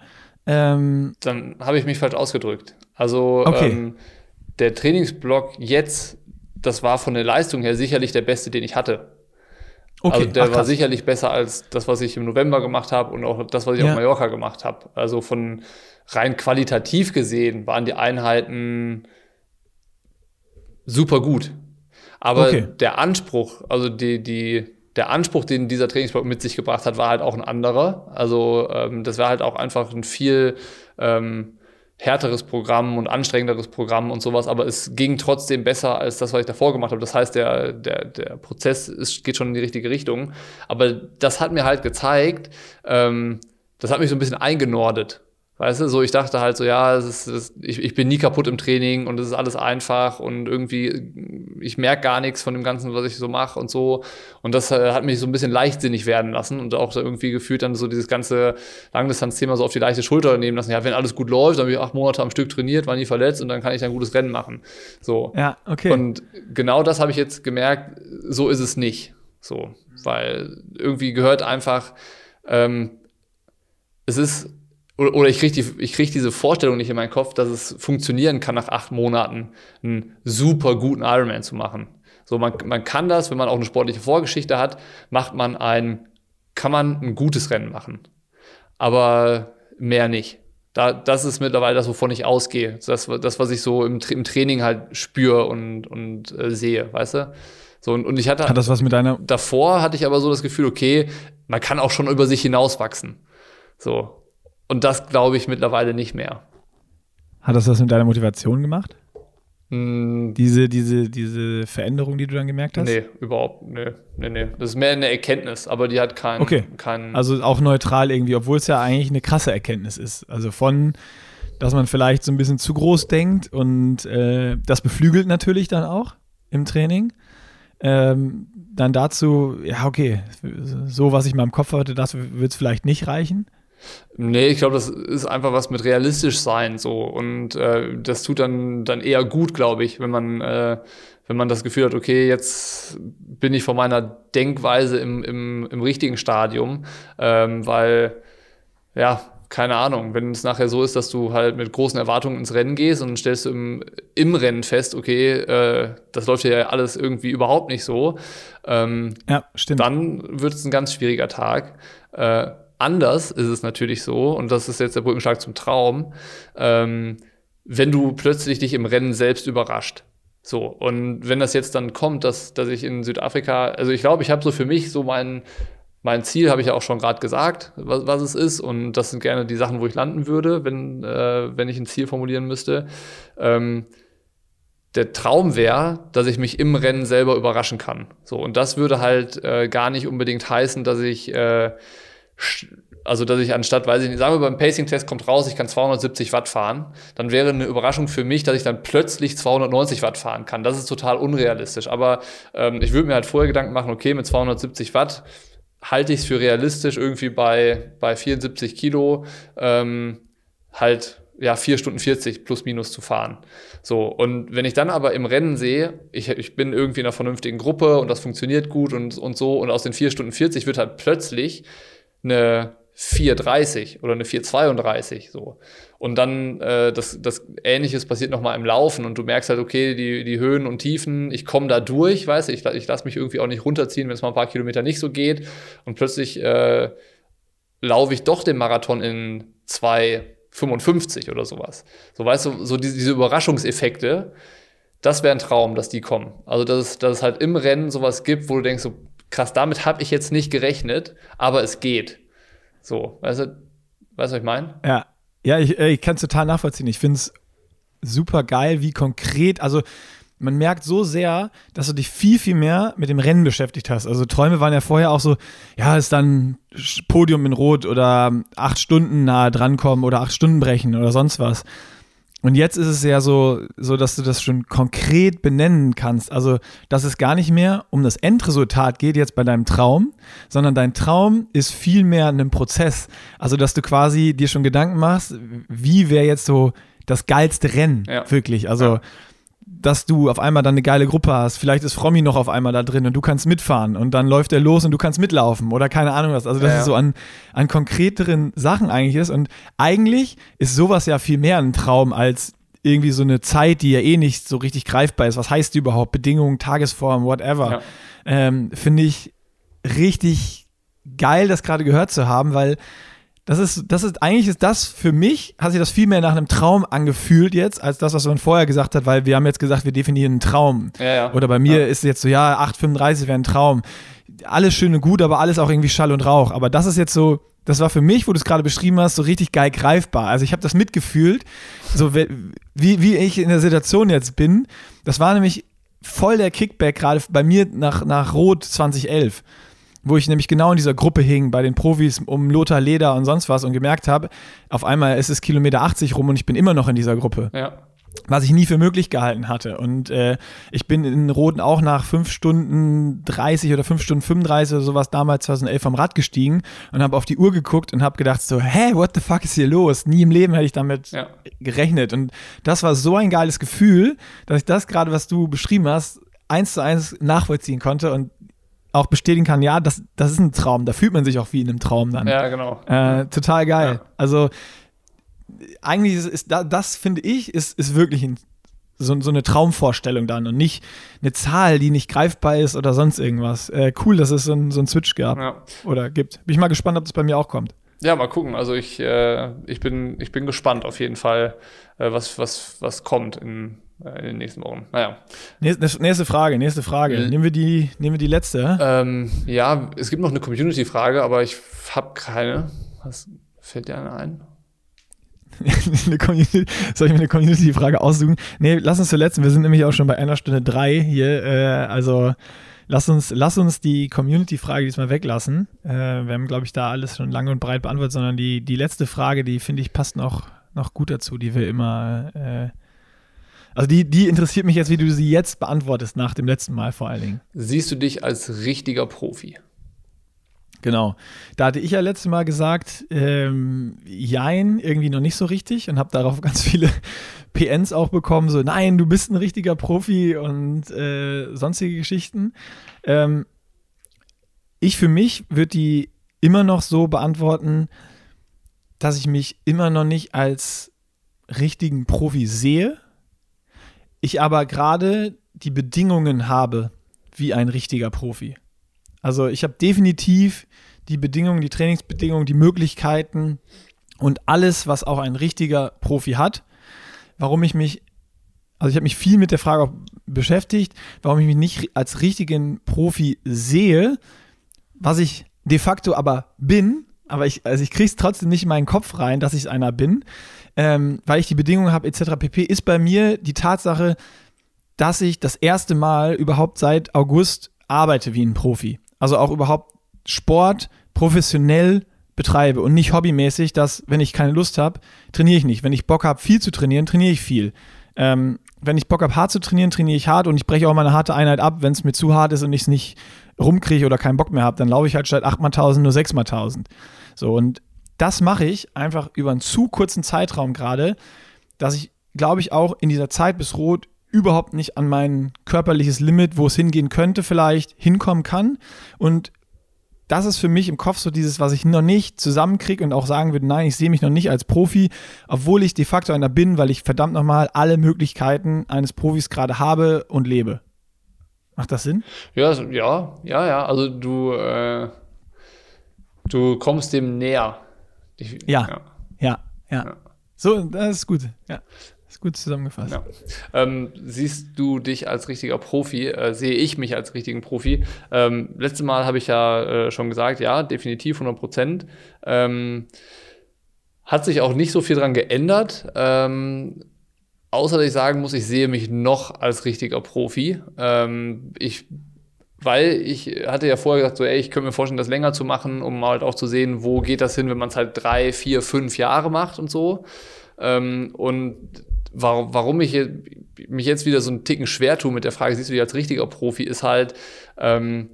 Ähm, dann habe ich mich falsch ausgedrückt. Also okay. ähm, der Trainingsblock jetzt, das war von der Leistung her sicherlich der beste, den ich hatte. Okay. Also der Ach, war sicherlich besser als das, was ich im November gemacht habe und auch das, was ich ja. auf Mallorca gemacht habe. Also von rein qualitativ gesehen waren die Einheiten super gut. Aber okay. der Anspruch, also die, die, der Anspruch, den dieser Trainingsblock mit sich gebracht hat, war halt auch ein anderer. Also ähm, das war halt auch einfach ein viel ähm, härteres Programm und anstrengenderes Programm und sowas, aber es ging trotzdem besser als das, was ich davor gemacht habe. Das heißt, der, der, der Prozess ist, geht schon in die richtige Richtung. Aber das hat mir halt gezeigt, ähm, das hat mich so ein bisschen eingenordet. Weißt du, so ich dachte halt so, ja, ist, es, ich, ich bin nie kaputt im Training und es ist alles einfach und irgendwie, ich merke gar nichts von dem Ganzen, was ich so mache und so. Und das äh, hat mich so ein bisschen leichtsinnig werden lassen und auch so irgendwie gefühlt dann so dieses ganze Langdistanzthema so auf die leichte Schulter nehmen lassen. Ja, wenn alles gut läuft, dann habe ich acht Monate am Stück trainiert, war nie verletzt und dann kann ich ein gutes Rennen machen. So. Ja, okay. Und genau das habe ich jetzt gemerkt, so ist es nicht. So, weil irgendwie gehört einfach, ähm, es ist oder, oder ich kriege die, krieg diese Vorstellung nicht in meinen Kopf, dass es funktionieren kann, nach acht Monaten einen super guten Ironman zu machen. So, man, man kann das, wenn man auch eine sportliche Vorgeschichte hat, macht man ein, kann man ein gutes Rennen machen. Aber mehr nicht. Da, das ist mittlerweile das, wovon ich ausgehe. Das, das was ich so im, im Training halt spüre und, und äh, sehe, weißt du? So, und, und ich hatte. Hat das was mit deiner. Davor hatte ich aber so das Gefühl, okay, man kann auch schon über sich hinauswachsen. So. Und das glaube ich mittlerweile nicht mehr. Hat das was mit deiner Motivation gemacht? Mm. Diese, diese, diese Veränderung, die du dann gemerkt hast? Nee, überhaupt, nee, nee, nee. Das ist mehr eine Erkenntnis, aber die hat keinen. Okay. Kein also auch neutral irgendwie, obwohl es ja eigentlich eine krasse Erkenntnis ist. Also von, dass man vielleicht so ein bisschen zu groß denkt und äh, das beflügelt natürlich dann auch im Training. Ähm, dann dazu, ja, okay, so was ich mal im Kopf hatte, das wird es vielleicht nicht reichen. Nee, ich glaube, das ist einfach was mit realistisch sein so und äh, das tut dann dann eher gut, glaube ich, wenn man äh, wenn man das Gefühl hat, okay, jetzt bin ich von meiner Denkweise im, im, im richtigen Stadium, ähm, weil ja, keine Ahnung, wenn es nachher so ist, dass du halt mit großen Erwartungen ins Rennen gehst und stellst du im, im Rennen fest, okay, äh, das läuft ja alles irgendwie überhaupt nicht so, ähm, ja, stimmt. dann wird es ein ganz schwieriger Tag. Äh, Anders ist es natürlich so, und das ist jetzt der Brückenschlag zum Traum, ähm, wenn du plötzlich dich im Rennen selbst überrascht. So, und wenn das jetzt dann kommt, dass, dass ich in Südafrika, also ich glaube, ich habe so für mich so mein, mein Ziel, habe ich ja auch schon gerade gesagt, was, was es ist, und das sind gerne die Sachen, wo ich landen würde, wenn, äh, wenn ich ein Ziel formulieren müsste. Ähm, der Traum wäre, dass ich mich im Rennen selber überraschen kann. So, und das würde halt äh, gar nicht unbedingt heißen, dass ich äh, also dass ich anstatt, weiß ich nicht, sagen wir beim Pacing-Test kommt raus, ich kann 270 Watt fahren, dann wäre eine Überraschung für mich, dass ich dann plötzlich 290 Watt fahren kann. Das ist total unrealistisch. Aber ähm, ich würde mir halt vorher Gedanken machen, okay, mit 270 Watt halte ich es für realistisch, irgendwie bei, bei 74 Kilo ähm, halt ja, 4 Stunden 40 plus minus zu fahren. So, und wenn ich dann aber im Rennen sehe, ich, ich bin irgendwie in einer vernünftigen Gruppe und das funktioniert gut und, und so, und aus den 4 Stunden 40 wird halt plötzlich eine 4,30 oder eine 4,32 so. Und dann äh, das, das Ähnliches passiert nochmal im Laufen und du merkst halt, okay, die, die Höhen und Tiefen, ich komme da durch, weißt du, ich, ich lasse mich irgendwie auch nicht runterziehen, wenn es mal ein paar Kilometer nicht so geht. Und plötzlich äh, laufe ich doch den Marathon in 2,55 oder sowas. So, weißt du, so diese, diese Überraschungseffekte, das wäre ein Traum, dass die kommen. Also, dass es, dass es halt im Rennen sowas gibt, wo du denkst, so, krass, damit habe ich jetzt nicht gerechnet, aber es geht. So, weißt du, weißt was ich meine? Ja, ja, ich, äh, ich kann es total nachvollziehen. Ich finde es super geil, wie konkret, also man merkt so sehr, dass du dich viel, viel mehr mit dem Rennen beschäftigt hast. Also Träume waren ja vorher auch so, ja, ist dann Podium in Rot oder acht Stunden nahe drankommen oder acht Stunden brechen oder sonst was. Und jetzt ist es ja so, so, dass du das schon konkret benennen kannst. Also, dass es gar nicht mehr um das Endresultat geht jetzt bei deinem Traum, sondern dein Traum ist viel mehr ein Prozess. Also, dass du quasi dir schon Gedanken machst, wie wäre jetzt so das geilste Rennen, ja. wirklich. Also, ja dass du auf einmal dann eine geile Gruppe hast. Vielleicht ist Frommi noch auf einmal da drin und du kannst mitfahren und dann läuft er los und du kannst mitlaufen oder keine Ahnung was. Also, dass ja, es so an, an konkreteren Sachen eigentlich ist. Und eigentlich ist sowas ja viel mehr ein Traum als irgendwie so eine Zeit, die ja eh nicht so richtig greifbar ist. Was heißt die überhaupt? Bedingungen, Tagesform, whatever. Ja. Ähm, Finde ich richtig geil, das gerade gehört zu haben, weil das ist, das ist, eigentlich ist das für mich, hat sich das viel mehr nach einem Traum angefühlt jetzt, als das, was man vorher gesagt hat, weil wir haben jetzt gesagt, wir definieren einen Traum. Ja, ja. Oder bei mir ja. ist jetzt so, ja, 8,35 wäre ein Traum. Alles schön und gut, aber alles auch irgendwie Schall und Rauch. Aber das ist jetzt so, das war für mich, wo du es gerade beschrieben hast, so richtig geil greifbar. Also ich habe das mitgefühlt, so wie, wie ich in der Situation jetzt bin. Das war nämlich voll der Kickback gerade bei mir nach, nach Rot 2011 wo ich nämlich genau in dieser Gruppe hing, bei den Profis um Lothar Leder und sonst was und gemerkt habe, auf einmal ist es Kilometer 80 rum und ich bin immer noch in dieser Gruppe. Ja. Was ich nie für möglich gehalten hatte. Und äh, ich bin in Roten auch nach 5 Stunden 30 oder 5 Stunden 35 oder sowas damals 2011 vom Rad gestiegen und habe auf die Uhr geguckt und habe gedacht so, hä, what the fuck ist hier los? Nie im Leben hätte ich damit ja. gerechnet. Und das war so ein geiles Gefühl, dass ich das gerade, was du beschrieben hast, eins zu eins nachvollziehen konnte und auch bestätigen kann, ja, das, das ist ein Traum, da fühlt man sich auch wie in einem Traum dann. Ja, genau. Äh, total geil. Ja. Also eigentlich ist, ist das, das finde ich, ist, ist wirklich ein, so, so, eine Traumvorstellung dann und nicht eine Zahl, die nicht greifbar ist oder sonst irgendwas. Äh, cool, dass es so, ein, so einen Switch gab ja. oder gibt. Bin ich mal gespannt, ob das bei mir auch kommt. Ja, mal gucken. Also ich, äh, ich, bin, ich bin gespannt auf jeden Fall, äh, was, was, was kommt in, äh, in den nächsten Wochen. Naja. Nächste, nächste Frage, nächste Frage. Mhm. Nehmen wir die, nehmen wir die letzte. Ähm, ja, es gibt noch eine Community-Frage, aber ich habe keine. Was fällt dir eine ein? Soll ich mir eine Community-Frage aussuchen? Nee, lass uns zur letzten. Wir sind nämlich auch schon bei einer Stunde drei hier. Äh, also lass uns, lass uns die Community-Frage diesmal weglassen. Äh, wir haben, glaube ich, da alles schon lange und breit beantwortet, sondern die, die letzte Frage, die finde ich passt noch, noch gut dazu, die wir immer äh, also die, die interessiert mich jetzt, wie du sie jetzt beantwortest, nach dem letzten Mal vor allen Dingen. Siehst du dich als richtiger Profi? Genau. Da hatte ich ja letztes Mal gesagt, ähm, Jein, irgendwie noch nicht so richtig und habe darauf ganz viele PNs auch bekommen, so nein, du bist ein richtiger Profi und äh, sonstige Geschichten. Ähm, ich für mich würde die immer noch so beantworten, dass ich mich immer noch nicht als richtigen Profi sehe, ich aber gerade die Bedingungen habe wie ein richtiger Profi. Also ich habe definitiv die Bedingungen, die Trainingsbedingungen, die Möglichkeiten und alles, was auch ein richtiger Profi hat. Warum ich mich, also ich habe mich viel mit der Frage auch beschäftigt, warum ich mich nicht als richtigen Profi sehe, was ich de facto aber bin, aber ich, also ich kriege es trotzdem nicht in meinen Kopf rein, dass ich einer bin, ähm, weil ich die Bedingungen habe, etc. pp., ist bei mir die Tatsache, dass ich das erste Mal überhaupt seit August arbeite wie ein Profi. Also auch überhaupt Sport professionell betreibe und nicht hobbymäßig, dass, wenn ich keine Lust habe, trainiere ich nicht. Wenn ich Bock habe, viel zu trainieren, trainiere ich viel. Ähm, wenn ich Bock habe, hart zu trainieren, trainiere ich hart und ich breche auch mal eine harte Einheit ab, wenn es mir zu hart ist und ich es nicht rumkriege oder keinen Bock mehr habe, dann laufe ich halt statt 8 mal 1000 nur 6 mal 1000. So, und das mache ich einfach über einen zu kurzen Zeitraum gerade, dass ich, glaube ich, auch in dieser Zeit bis Rot überhaupt nicht an mein körperliches Limit, wo es hingehen könnte, vielleicht hinkommen kann. Und das ist für mich im Kopf so dieses, was ich noch nicht zusammenkriege und auch sagen würde, nein, ich sehe mich noch nicht als Profi, obwohl ich de facto einer bin, weil ich verdammt nochmal alle Möglichkeiten eines Profis gerade habe und lebe. Macht das Sinn? Ja, ja, ja, ja. Also du, äh, du kommst dem näher. Ich, ja, ja, ja, ja, So, das ist gut. Ja. Ist gut zusammengefasst. Ja. Ähm, siehst du dich als richtiger Profi? Äh, sehe ich mich als richtigen Profi? Ähm, letztes Mal habe ich ja äh, schon gesagt, ja, definitiv 100 Prozent. Ähm, hat sich auch nicht so viel dran geändert. Ähm, außer dass ich sagen muss, ich sehe mich noch als richtiger Profi. Ähm, ich weil ich hatte ja vorher gesagt, so, ey, ich könnte mir vorstellen, das länger zu machen, um halt auch zu sehen, wo geht das hin, wenn man es halt drei, vier, fünf Jahre macht und so. Ähm, und warum, warum ich mich jetzt wieder so einen Ticken schwer tue mit der Frage, siehst du dich als richtiger Profi, ist halt, ähm,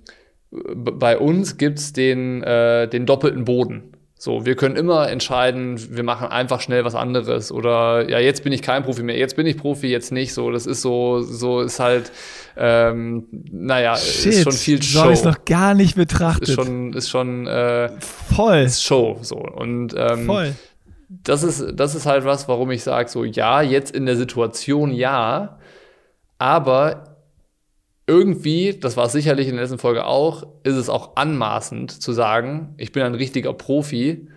bei uns gibt es den, äh, den doppelten Boden. So, wir können immer entscheiden, wir machen einfach schnell was anderes oder ja, jetzt bin ich kein Profi mehr, jetzt bin ich Profi, jetzt nicht. So, das ist so, so ist halt, ähm, naja, Shit, ist schon viel Show. So ist noch gar nicht betrachtet. Ist schon, ist schon äh, voll ist Show. So und ähm, voll. Das ist, das ist halt was, warum ich sage, so ja, jetzt in der Situation ja, aber irgendwie, das war sicherlich in der letzten Folge auch, ist es auch anmaßend zu sagen, ich bin ein richtiger Profi,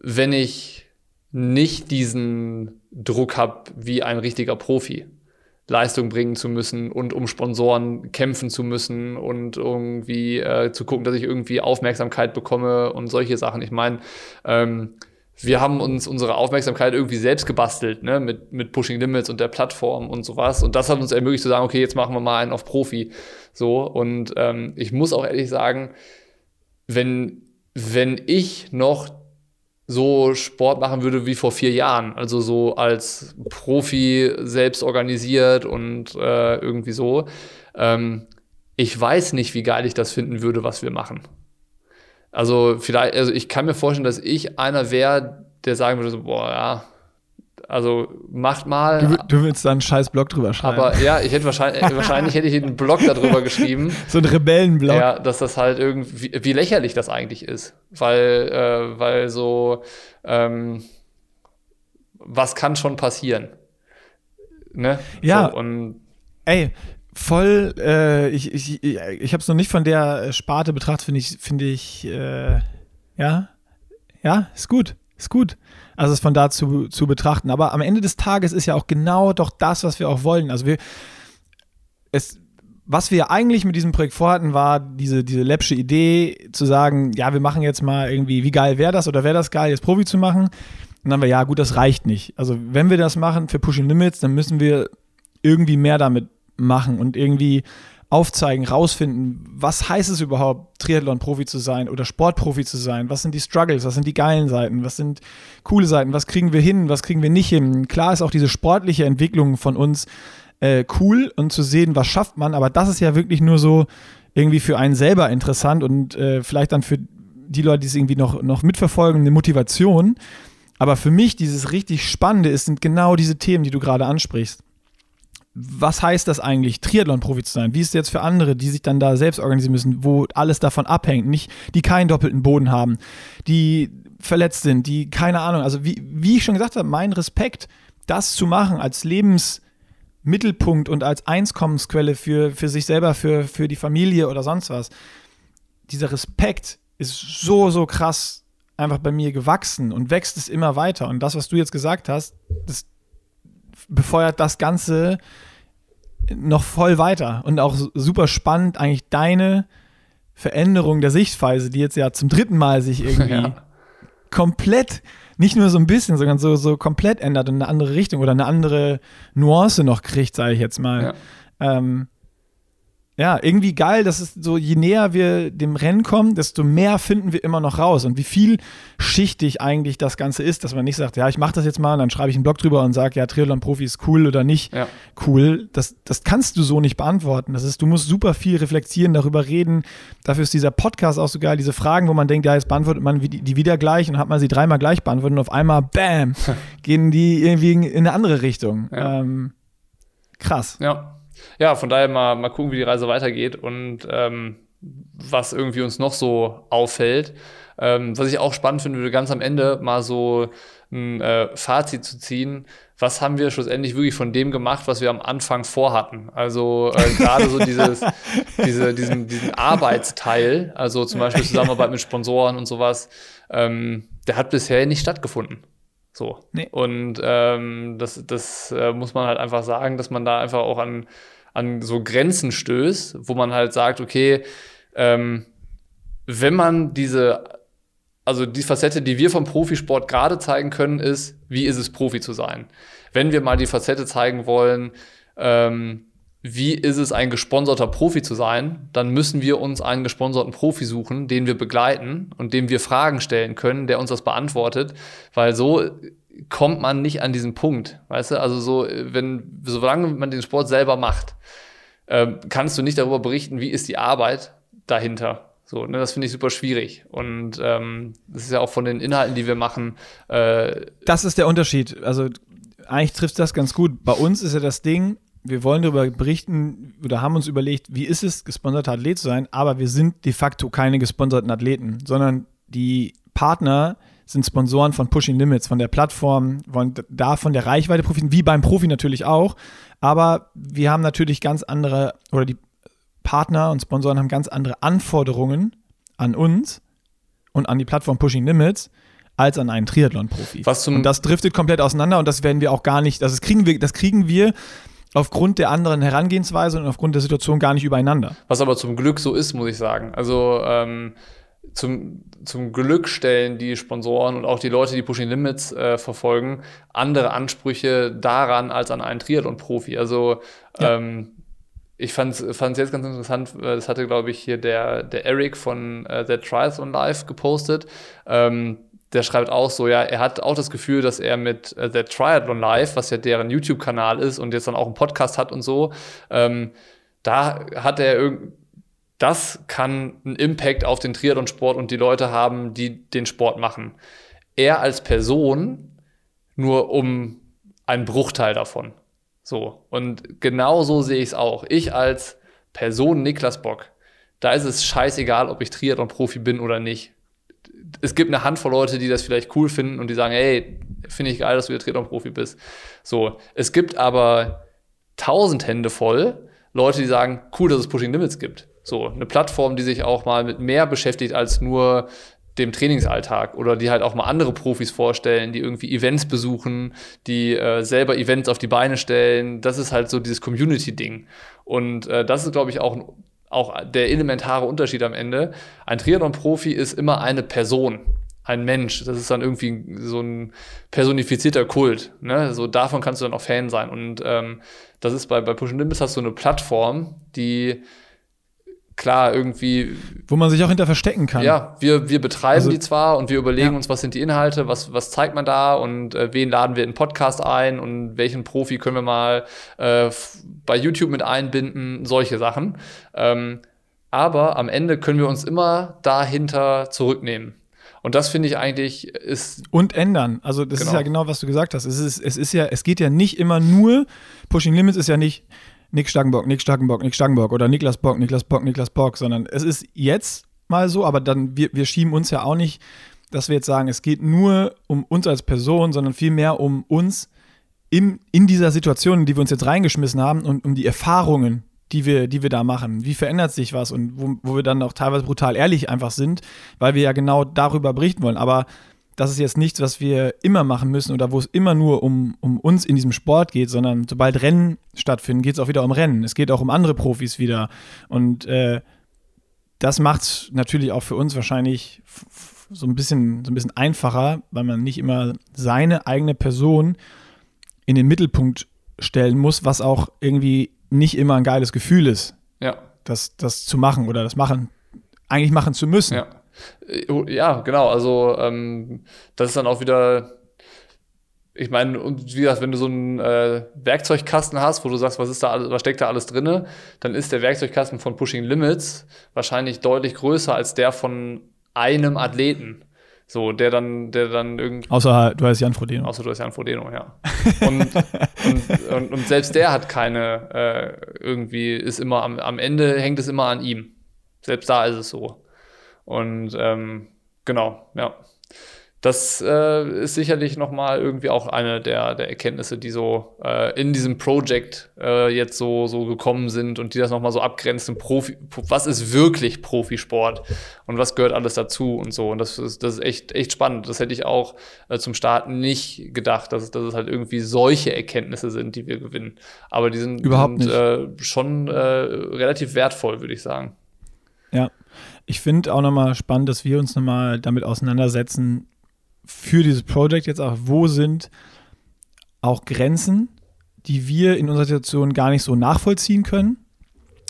wenn ich nicht diesen Druck habe wie ein richtiger Profi. Leistung bringen zu müssen und um Sponsoren kämpfen zu müssen und irgendwie äh, zu gucken, dass ich irgendwie Aufmerksamkeit bekomme und solche Sachen. Ich meine, ähm, wir haben uns unsere Aufmerksamkeit irgendwie selbst gebastelt, ne, mit, mit Pushing Limits und der Plattform und sowas. Und das hat uns ermöglicht zu sagen, okay, jetzt machen wir mal einen auf Profi. So. Und ähm, ich muss auch ehrlich sagen, wenn, wenn ich noch so Sport machen würde wie vor vier Jahren, also so als Profi selbst organisiert und äh, irgendwie so, ähm, ich weiß nicht, wie geil ich das finden würde, was wir machen. Also vielleicht, also ich kann mir vorstellen, dass ich einer wäre, der sagen würde, so, boah, ja, also macht mal. Du, du, willst da einen scheiß Blog drüber schreiben. Aber ja, ich hätte wahrscheinlich, wahrscheinlich hätte ich einen Blog darüber geschrieben. So ein Rebellenblog. Ja, dass das halt irgendwie, wie lächerlich das eigentlich ist. Weil, äh, weil so, ähm, was kann schon passieren? Ne? Ja. So, und Ey, voll, äh, ich, ich, ich habe es noch nicht von der Sparte betrachtet, finde ich, finde ich, äh, ja, ja, ist gut, ist gut. Also es von da zu, zu betrachten. Aber am Ende des Tages ist ja auch genau doch das, was wir auch wollen. Also wir, es, was wir eigentlich mit diesem Projekt vorhatten, war diese, diese läppsche Idee zu sagen, ja, wir machen jetzt mal irgendwie, wie geil wäre das oder wäre das geil, jetzt Profi zu machen? Und dann haben wir, ja, gut, das reicht nicht. Also wenn wir das machen für Pushing Limits, dann müssen wir irgendwie mehr damit machen und irgendwie aufzeigen, rausfinden, was heißt es überhaupt, Triathlon-Profi zu sein oder Sportprofi zu sein? Was sind die Struggles? Was sind die geilen Seiten? Was sind coole Seiten? Was kriegen wir hin? Was kriegen wir nicht hin? Klar ist auch diese sportliche Entwicklung von uns äh, cool und zu sehen, was schafft man, aber das ist ja wirklich nur so irgendwie für einen selber interessant und äh, vielleicht dann für die Leute, die es irgendwie noch, noch mitverfolgen, eine Motivation. Aber für mich dieses richtig Spannende ist, sind genau diese Themen, die du gerade ansprichst was heißt das eigentlich, Triathlon-Profi zu sein? Wie ist es jetzt für andere, die sich dann da selbst organisieren müssen, wo alles davon abhängt, nicht, die keinen doppelten Boden haben, die verletzt sind, die keine Ahnung, also wie, wie ich schon gesagt habe, mein Respekt, das zu machen als Lebensmittelpunkt und als Einkommensquelle für, für sich selber, für, für die Familie oder sonst was, dieser Respekt ist so, so krass einfach bei mir gewachsen und wächst es immer weiter. Und das, was du jetzt gesagt hast, das befeuert das Ganze noch voll weiter und auch super spannend eigentlich deine Veränderung der Sichtweise, die jetzt ja zum dritten Mal sich irgendwie ja. komplett, nicht nur so ein bisschen, sondern so, so komplett ändert in eine andere Richtung oder eine andere Nuance noch kriegt, sage ich jetzt mal. Ja. Ähm, ja, irgendwie geil, dass es so, je näher wir dem Rennen kommen, desto mehr finden wir immer noch raus. Und wie vielschichtig eigentlich das Ganze ist, dass man nicht sagt, ja, ich mache das jetzt mal und dann schreibe ich einen Blog drüber und sage, ja, Triathlon-Profi ist cool oder nicht ja. cool. Das, das kannst du so nicht beantworten. Das ist, du musst super viel reflektieren, darüber reden. Dafür ist dieser Podcast auch so geil. Diese Fragen, wo man denkt, ja, jetzt beantwortet man die wieder gleich und hat man sie dreimal gleich beantwortet und auf einmal, bam, gehen die irgendwie in eine andere Richtung. Ja. Ähm, krass. Ja ja, von daher mal, mal gucken, wie die Reise weitergeht und ähm, was irgendwie uns noch so auffällt. Ähm, was ich auch spannend finde, würde ganz am Ende mal so ein äh, Fazit zu ziehen. Was haben wir schlussendlich wirklich von dem gemacht, was wir am Anfang vorhatten? Also äh, gerade so dieses, diese, diesen, diesen Arbeitsteil, also zum Beispiel Zusammenarbeit mit Sponsoren und sowas, ähm, der hat bisher nicht stattgefunden. So. Nee. Und ähm, das, das äh, muss man halt einfach sagen, dass man da einfach auch an, an so Grenzen stößt, wo man halt sagt, okay, ähm, wenn man diese, also die Facette, die wir vom Profisport gerade zeigen können, ist, wie ist es, Profi zu sein? Wenn wir mal die Facette zeigen wollen, ähm, wie ist es, ein gesponserter Profi zu sein, dann müssen wir uns einen gesponserten Profi suchen, den wir begleiten und dem wir Fragen stellen können, der uns das beantwortet, weil so kommt man nicht an diesen Punkt, weißt du? Also so, wenn, solange man den Sport selber macht, äh, kannst du nicht darüber berichten, wie ist die Arbeit dahinter. So, ne, das finde ich super schwierig. Und ähm, das ist ja auch von den Inhalten, die wir machen. Äh, das ist der Unterschied. Also eigentlich trifft das ganz gut. Bei uns ist ja das Ding, wir wollen darüber berichten oder haben uns überlegt, wie ist es, gesponserter Athlet zu sein, aber wir sind de facto keine gesponserten Athleten, sondern die Partner sind Sponsoren von Pushing Limits, von der Plattform, wollen da von der Reichweite profitieren, wie beim Profi natürlich auch. Aber wir haben natürlich ganz andere, oder die Partner und Sponsoren haben ganz andere Anforderungen an uns und an die Plattform Pushing Limits als an einen Triathlon-Profi. Und das driftet komplett auseinander und das werden wir auch gar nicht, das kriegen wir, das kriegen wir aufgrund der anderen Herangehensweise und aufgrund der Situation gar nicht übereinander. Was aber zum Glück so ist, muss ich sagen. Also ähm, zum, zum Glück stellen die Sponsoren und auch die Leute, die Pushing Limits äh, verfolgen, andere Ansprüche daran als an einen Triathlon-Profi. Also ja. ähm, ich fand es jetzt ganz interessant, äh, das hatte, glaube ich, hier der, der Eric von äh, The Triathlon Live gepostet. Ähm, der schreibt auch so, ja, er hat auch das Gefühl, dass er mit äh, The Triathlon Live, was ja deren YouTube-Kanal ist und jetzt dann auch einen Podcast hat und so, ähm, da hat er irgendwie das kann einen Impact auf den Triathlon-Sport und die Leute haben, die den Sport machen. Er als Person nur um einen Bruchteil davon. So. Und genau so sehe ich es auch. Ich als Person, Niklas Bock, da ist es scheißegal, ob ich Triathlon-Profi bin oder nicht. Es gibt eine Handvoll Leute, die das vielleicht cool finden und die sagen, hey, finde ich geil, dass du hier Triathlon-Profi bist. So. Es gibt aber tausend Hände voll Leute, die sagen, cool, dass es Pushing Limits gibt. So, eine Plattform, die sich auch mal mit mehr beschäftigt als nur dem Trainingsalltag oder die halt auch mal andere Profis vorstellen, die irgendwie Events besuchen, die äh, selber Events auf die Beine stellen. Das ist halt so dieses Community-Ding. Und äh, das ist, glaube ich, auch, auch der elementare Unterschied am Ende. Ein Triathlon-Profi ist immer eine Person ein Mensch. Das ist dann irgendwie so ein personifizierter Kult. Ne? So davon kannst du dann auch Fan sein. Und ähm, das ist bei, bei Push Limits hast du eine Plattform, die klar, irgendwie. Wo man sich auch hinter verstecken kann. Ja, wir, wir betreiben also, die zwar und wir überlegen ja. uns, was sind die Inhalte, was, was zeigt man da und äh, wen laden wir in Podcast ein und welchen Profi können wir mal äh, bei YouTube mit einbinden, solche Sachen. Ähm, aber am Ende können wir uns immer dahinter zurücknehmen. Und das finde ich eigentlich ist. Und ändern. Also, das genau. ist ja genau, was du gesagt hast. Es ist, es ist ja, es geht ja nicht immer nur, Pushing Limits ist ja nicht, Nick Staggenbock, Nick Staggenbock, Nick Staggenbock oder Niklas Bock, Niklas Bock, Niklas Bock, sondern es ist jetzt mal so, aber dann, wir, wir schieben uns ja auch nicht, dass wir jetzt sagen, es geht nur um uns als Person, sondern vielmehr um uns im, in dieser Situation, in die wir uns jetzt reingeschmissen haben und um die Erfahrungen, die wir, die wir da machen. Wie verändert sich was und wo, wo wir dann auch teilweise brutal ehrlich einfach sind, weil wir ja genau darüber berichten wollen. Aber das ist jetzt nichts, was wir immer machen müssen oder wo es immer nur um, um uns in diesem Sport geht, sondern sobald Rennen stattfinden, geht es auch wieder um Rennen. Es geht auch um andere Profis wieder. Und äh, das macht es natürlich auch für uns wahrscheinlich so ein, bisschen, so ein bisschen einfacher, weil man nicht immer seine eigene Person in den Mittelpunkt stellen muss, was auch irgendwie nicht immer ein geiles Gefühl ist. Ja. Das, das zu machen oder das machen, eigentlich machen zu müssen. Ja. Äh, ja, genau. Also ähm, das ist dann auch wieder, ich meine, und wie gesagt, wenn du so einen äh, Werkzeugkasten hast, wo du sagst, was ist da alles, was steckt da alles drin, dann ist der Werkzeugkasten von Pushing Limits wahrscheinlich deutlich größer als der von einem Athleten. So, der dann, der dann irgendwie. Außer du heißt Jan Frodeno. Außer du heißt Jan Frodeno, ja. Und, und, und, und, selbst der hat keine, äh, irgendwie ist immer am, am Ende hängt es immer an ihm. Selbst da ist es so. Und ähm, genau, ja. Das äh, ist sicherlich nochmal irgendwie auch eine der, der Erkenntnisse, die so äh, in diesem Projekt äh, jetzt so, so gekommen sind und die das nochmal so abgrenzen. Profi, was ist wirklich Profisport und was gehört alles dazu und so. Und das ist, das ist echt, echt spannend. Das hätte ich auch äh, zum Start nicht gedacht, dass, dass es halt irgendwie solche Erkenntnisse sind, die wir gewinnen. Aber die sind, Überhaupt sind äh, schon äh, relativ wertvoll, würde ich sagen. Ich finde auch nochmal spannend, dass wir uns nochmal damit auseinandersetzen, für dieses Projekt jetzt auch, wo sind auch Grenzen, die wir in unserer Situation gar nicht so nachvollziehen können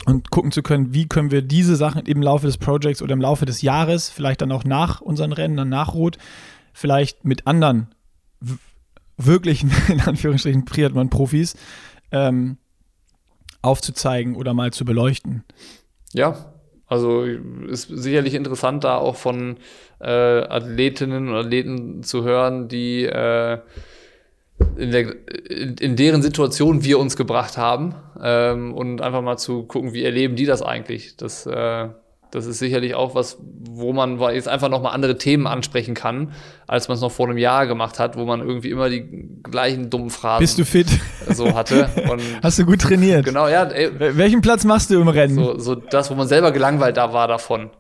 und gucken zu können, wie können wir diese Sachen im Laufe des Projekts oder im Laufe des Jahres, vielleicht dann auch nach unseren Rennen, dann nach Rot, vielleicht mit anderen wirklichen, in Anführungsstrichen, Triathlon-Profis ähm, aufzuzeigen oder mal zu beleuchten. Ja, also ist sicherlich interessant, da auch von äh, Athletinnen und Athleten zu hören, die äh, in, der, in, in, deren Situation wir uns gebracht haben ähm, und einfach mal zu gucken, wie erleben die das eigentlich. Das äh, das ist sicherlich auch was, wo man jetzt einfach nochmal andere Themen ansprechen kann, als man es noch vor einem Jahr gemacht hat, wo man irgendwie immer die gleichen dummen Phrasen Bist du fit? so hatte. Und Hast du gut trainiert? Genau, ja. Ey, Welchen Platz machst du im Rennen? So, so das, wo man selber gelangweilt da war davon.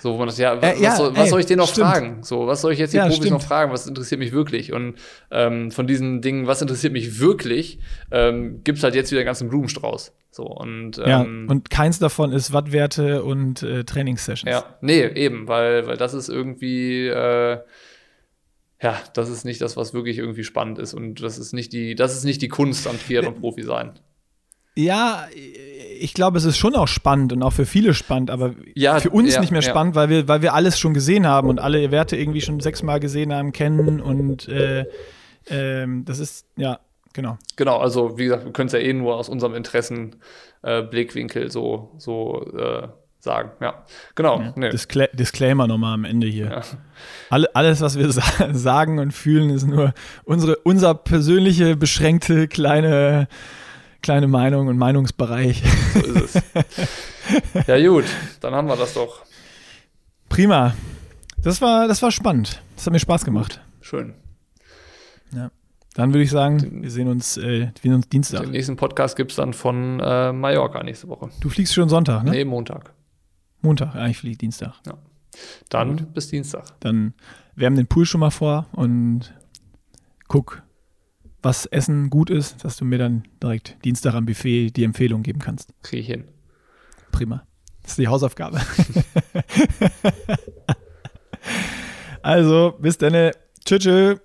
So, wo man das, ja, äh, was, ja, soll, was ey, soll ich denen noch stimmt. fragen? So, was soll ich jetzt die ja, Profis stimmt. noch fragen? Was interessiert mich wirklich? Und ähm, von diesen Dingen, was interessiert mich wirklich, ähm, gibt es halt jetzt wieder einen ganzen Blumenstrauß. So, und, ähm, ja, und keins davon ist Wattwerte und äh, Trainingssessions. Ja, nee, eben, weil, weil das ist irgendwie, äh, ja, das ist nicht das, was wirklich irgendwie spannend ist. Und das ist nicht die, das ist nicht die Kunst am Triathlon-Profi sein. Ja, ich glaube, es ist schon auch spannend und auch für viele spannend, aber ja, für uns ja, nicht mehr spannend, ja. weil, wir, weil wir alles schon gesehen haben und alle Werte irgendwie schon sechsmal gesehen haben, kennen und äh, äh, das ist, ja, genau. Genau, also wie gesagt, wir können es ja eh nur aus unserem Interessenblickwinkel äh, so, so äh, sagen. Ja, genau. Ja, nee. Discla Disclaimer nochmal am Ende hier. Ja. Alle, alles, was wir sa sagen und fühlen, ist nur unsere, unser persönliche, beschränkte, kleine kleine Meinung und Meinungsbereich. So ist es. ja, gut, dann haben wir das doch. Prima. Das war, das war spannend. Das hat mir Spaß gemacht. Schön. Ja. Dann würde ich sagen, wir sehen uns, äh, wir sehen uns Dienstag. Den nächsten Podcast gibt es dann von äh, Mallorca nächste Woche. Du fliegst schon Sonntag, ne? Nee, Montag. Montag, ja, ich fliege Dienstag. Ja. Dann Gut. bis Dienstag. Dann wärmen den Pool schon mal vor und guck, was Essen gut ist, dass du mir dann direkt Dienstag am Buffet die Empfehlung geben kannst. Kriege ich hin. Prima. Das ist die Hausaufgabe. also, bis dann. Tschüss. tschüss.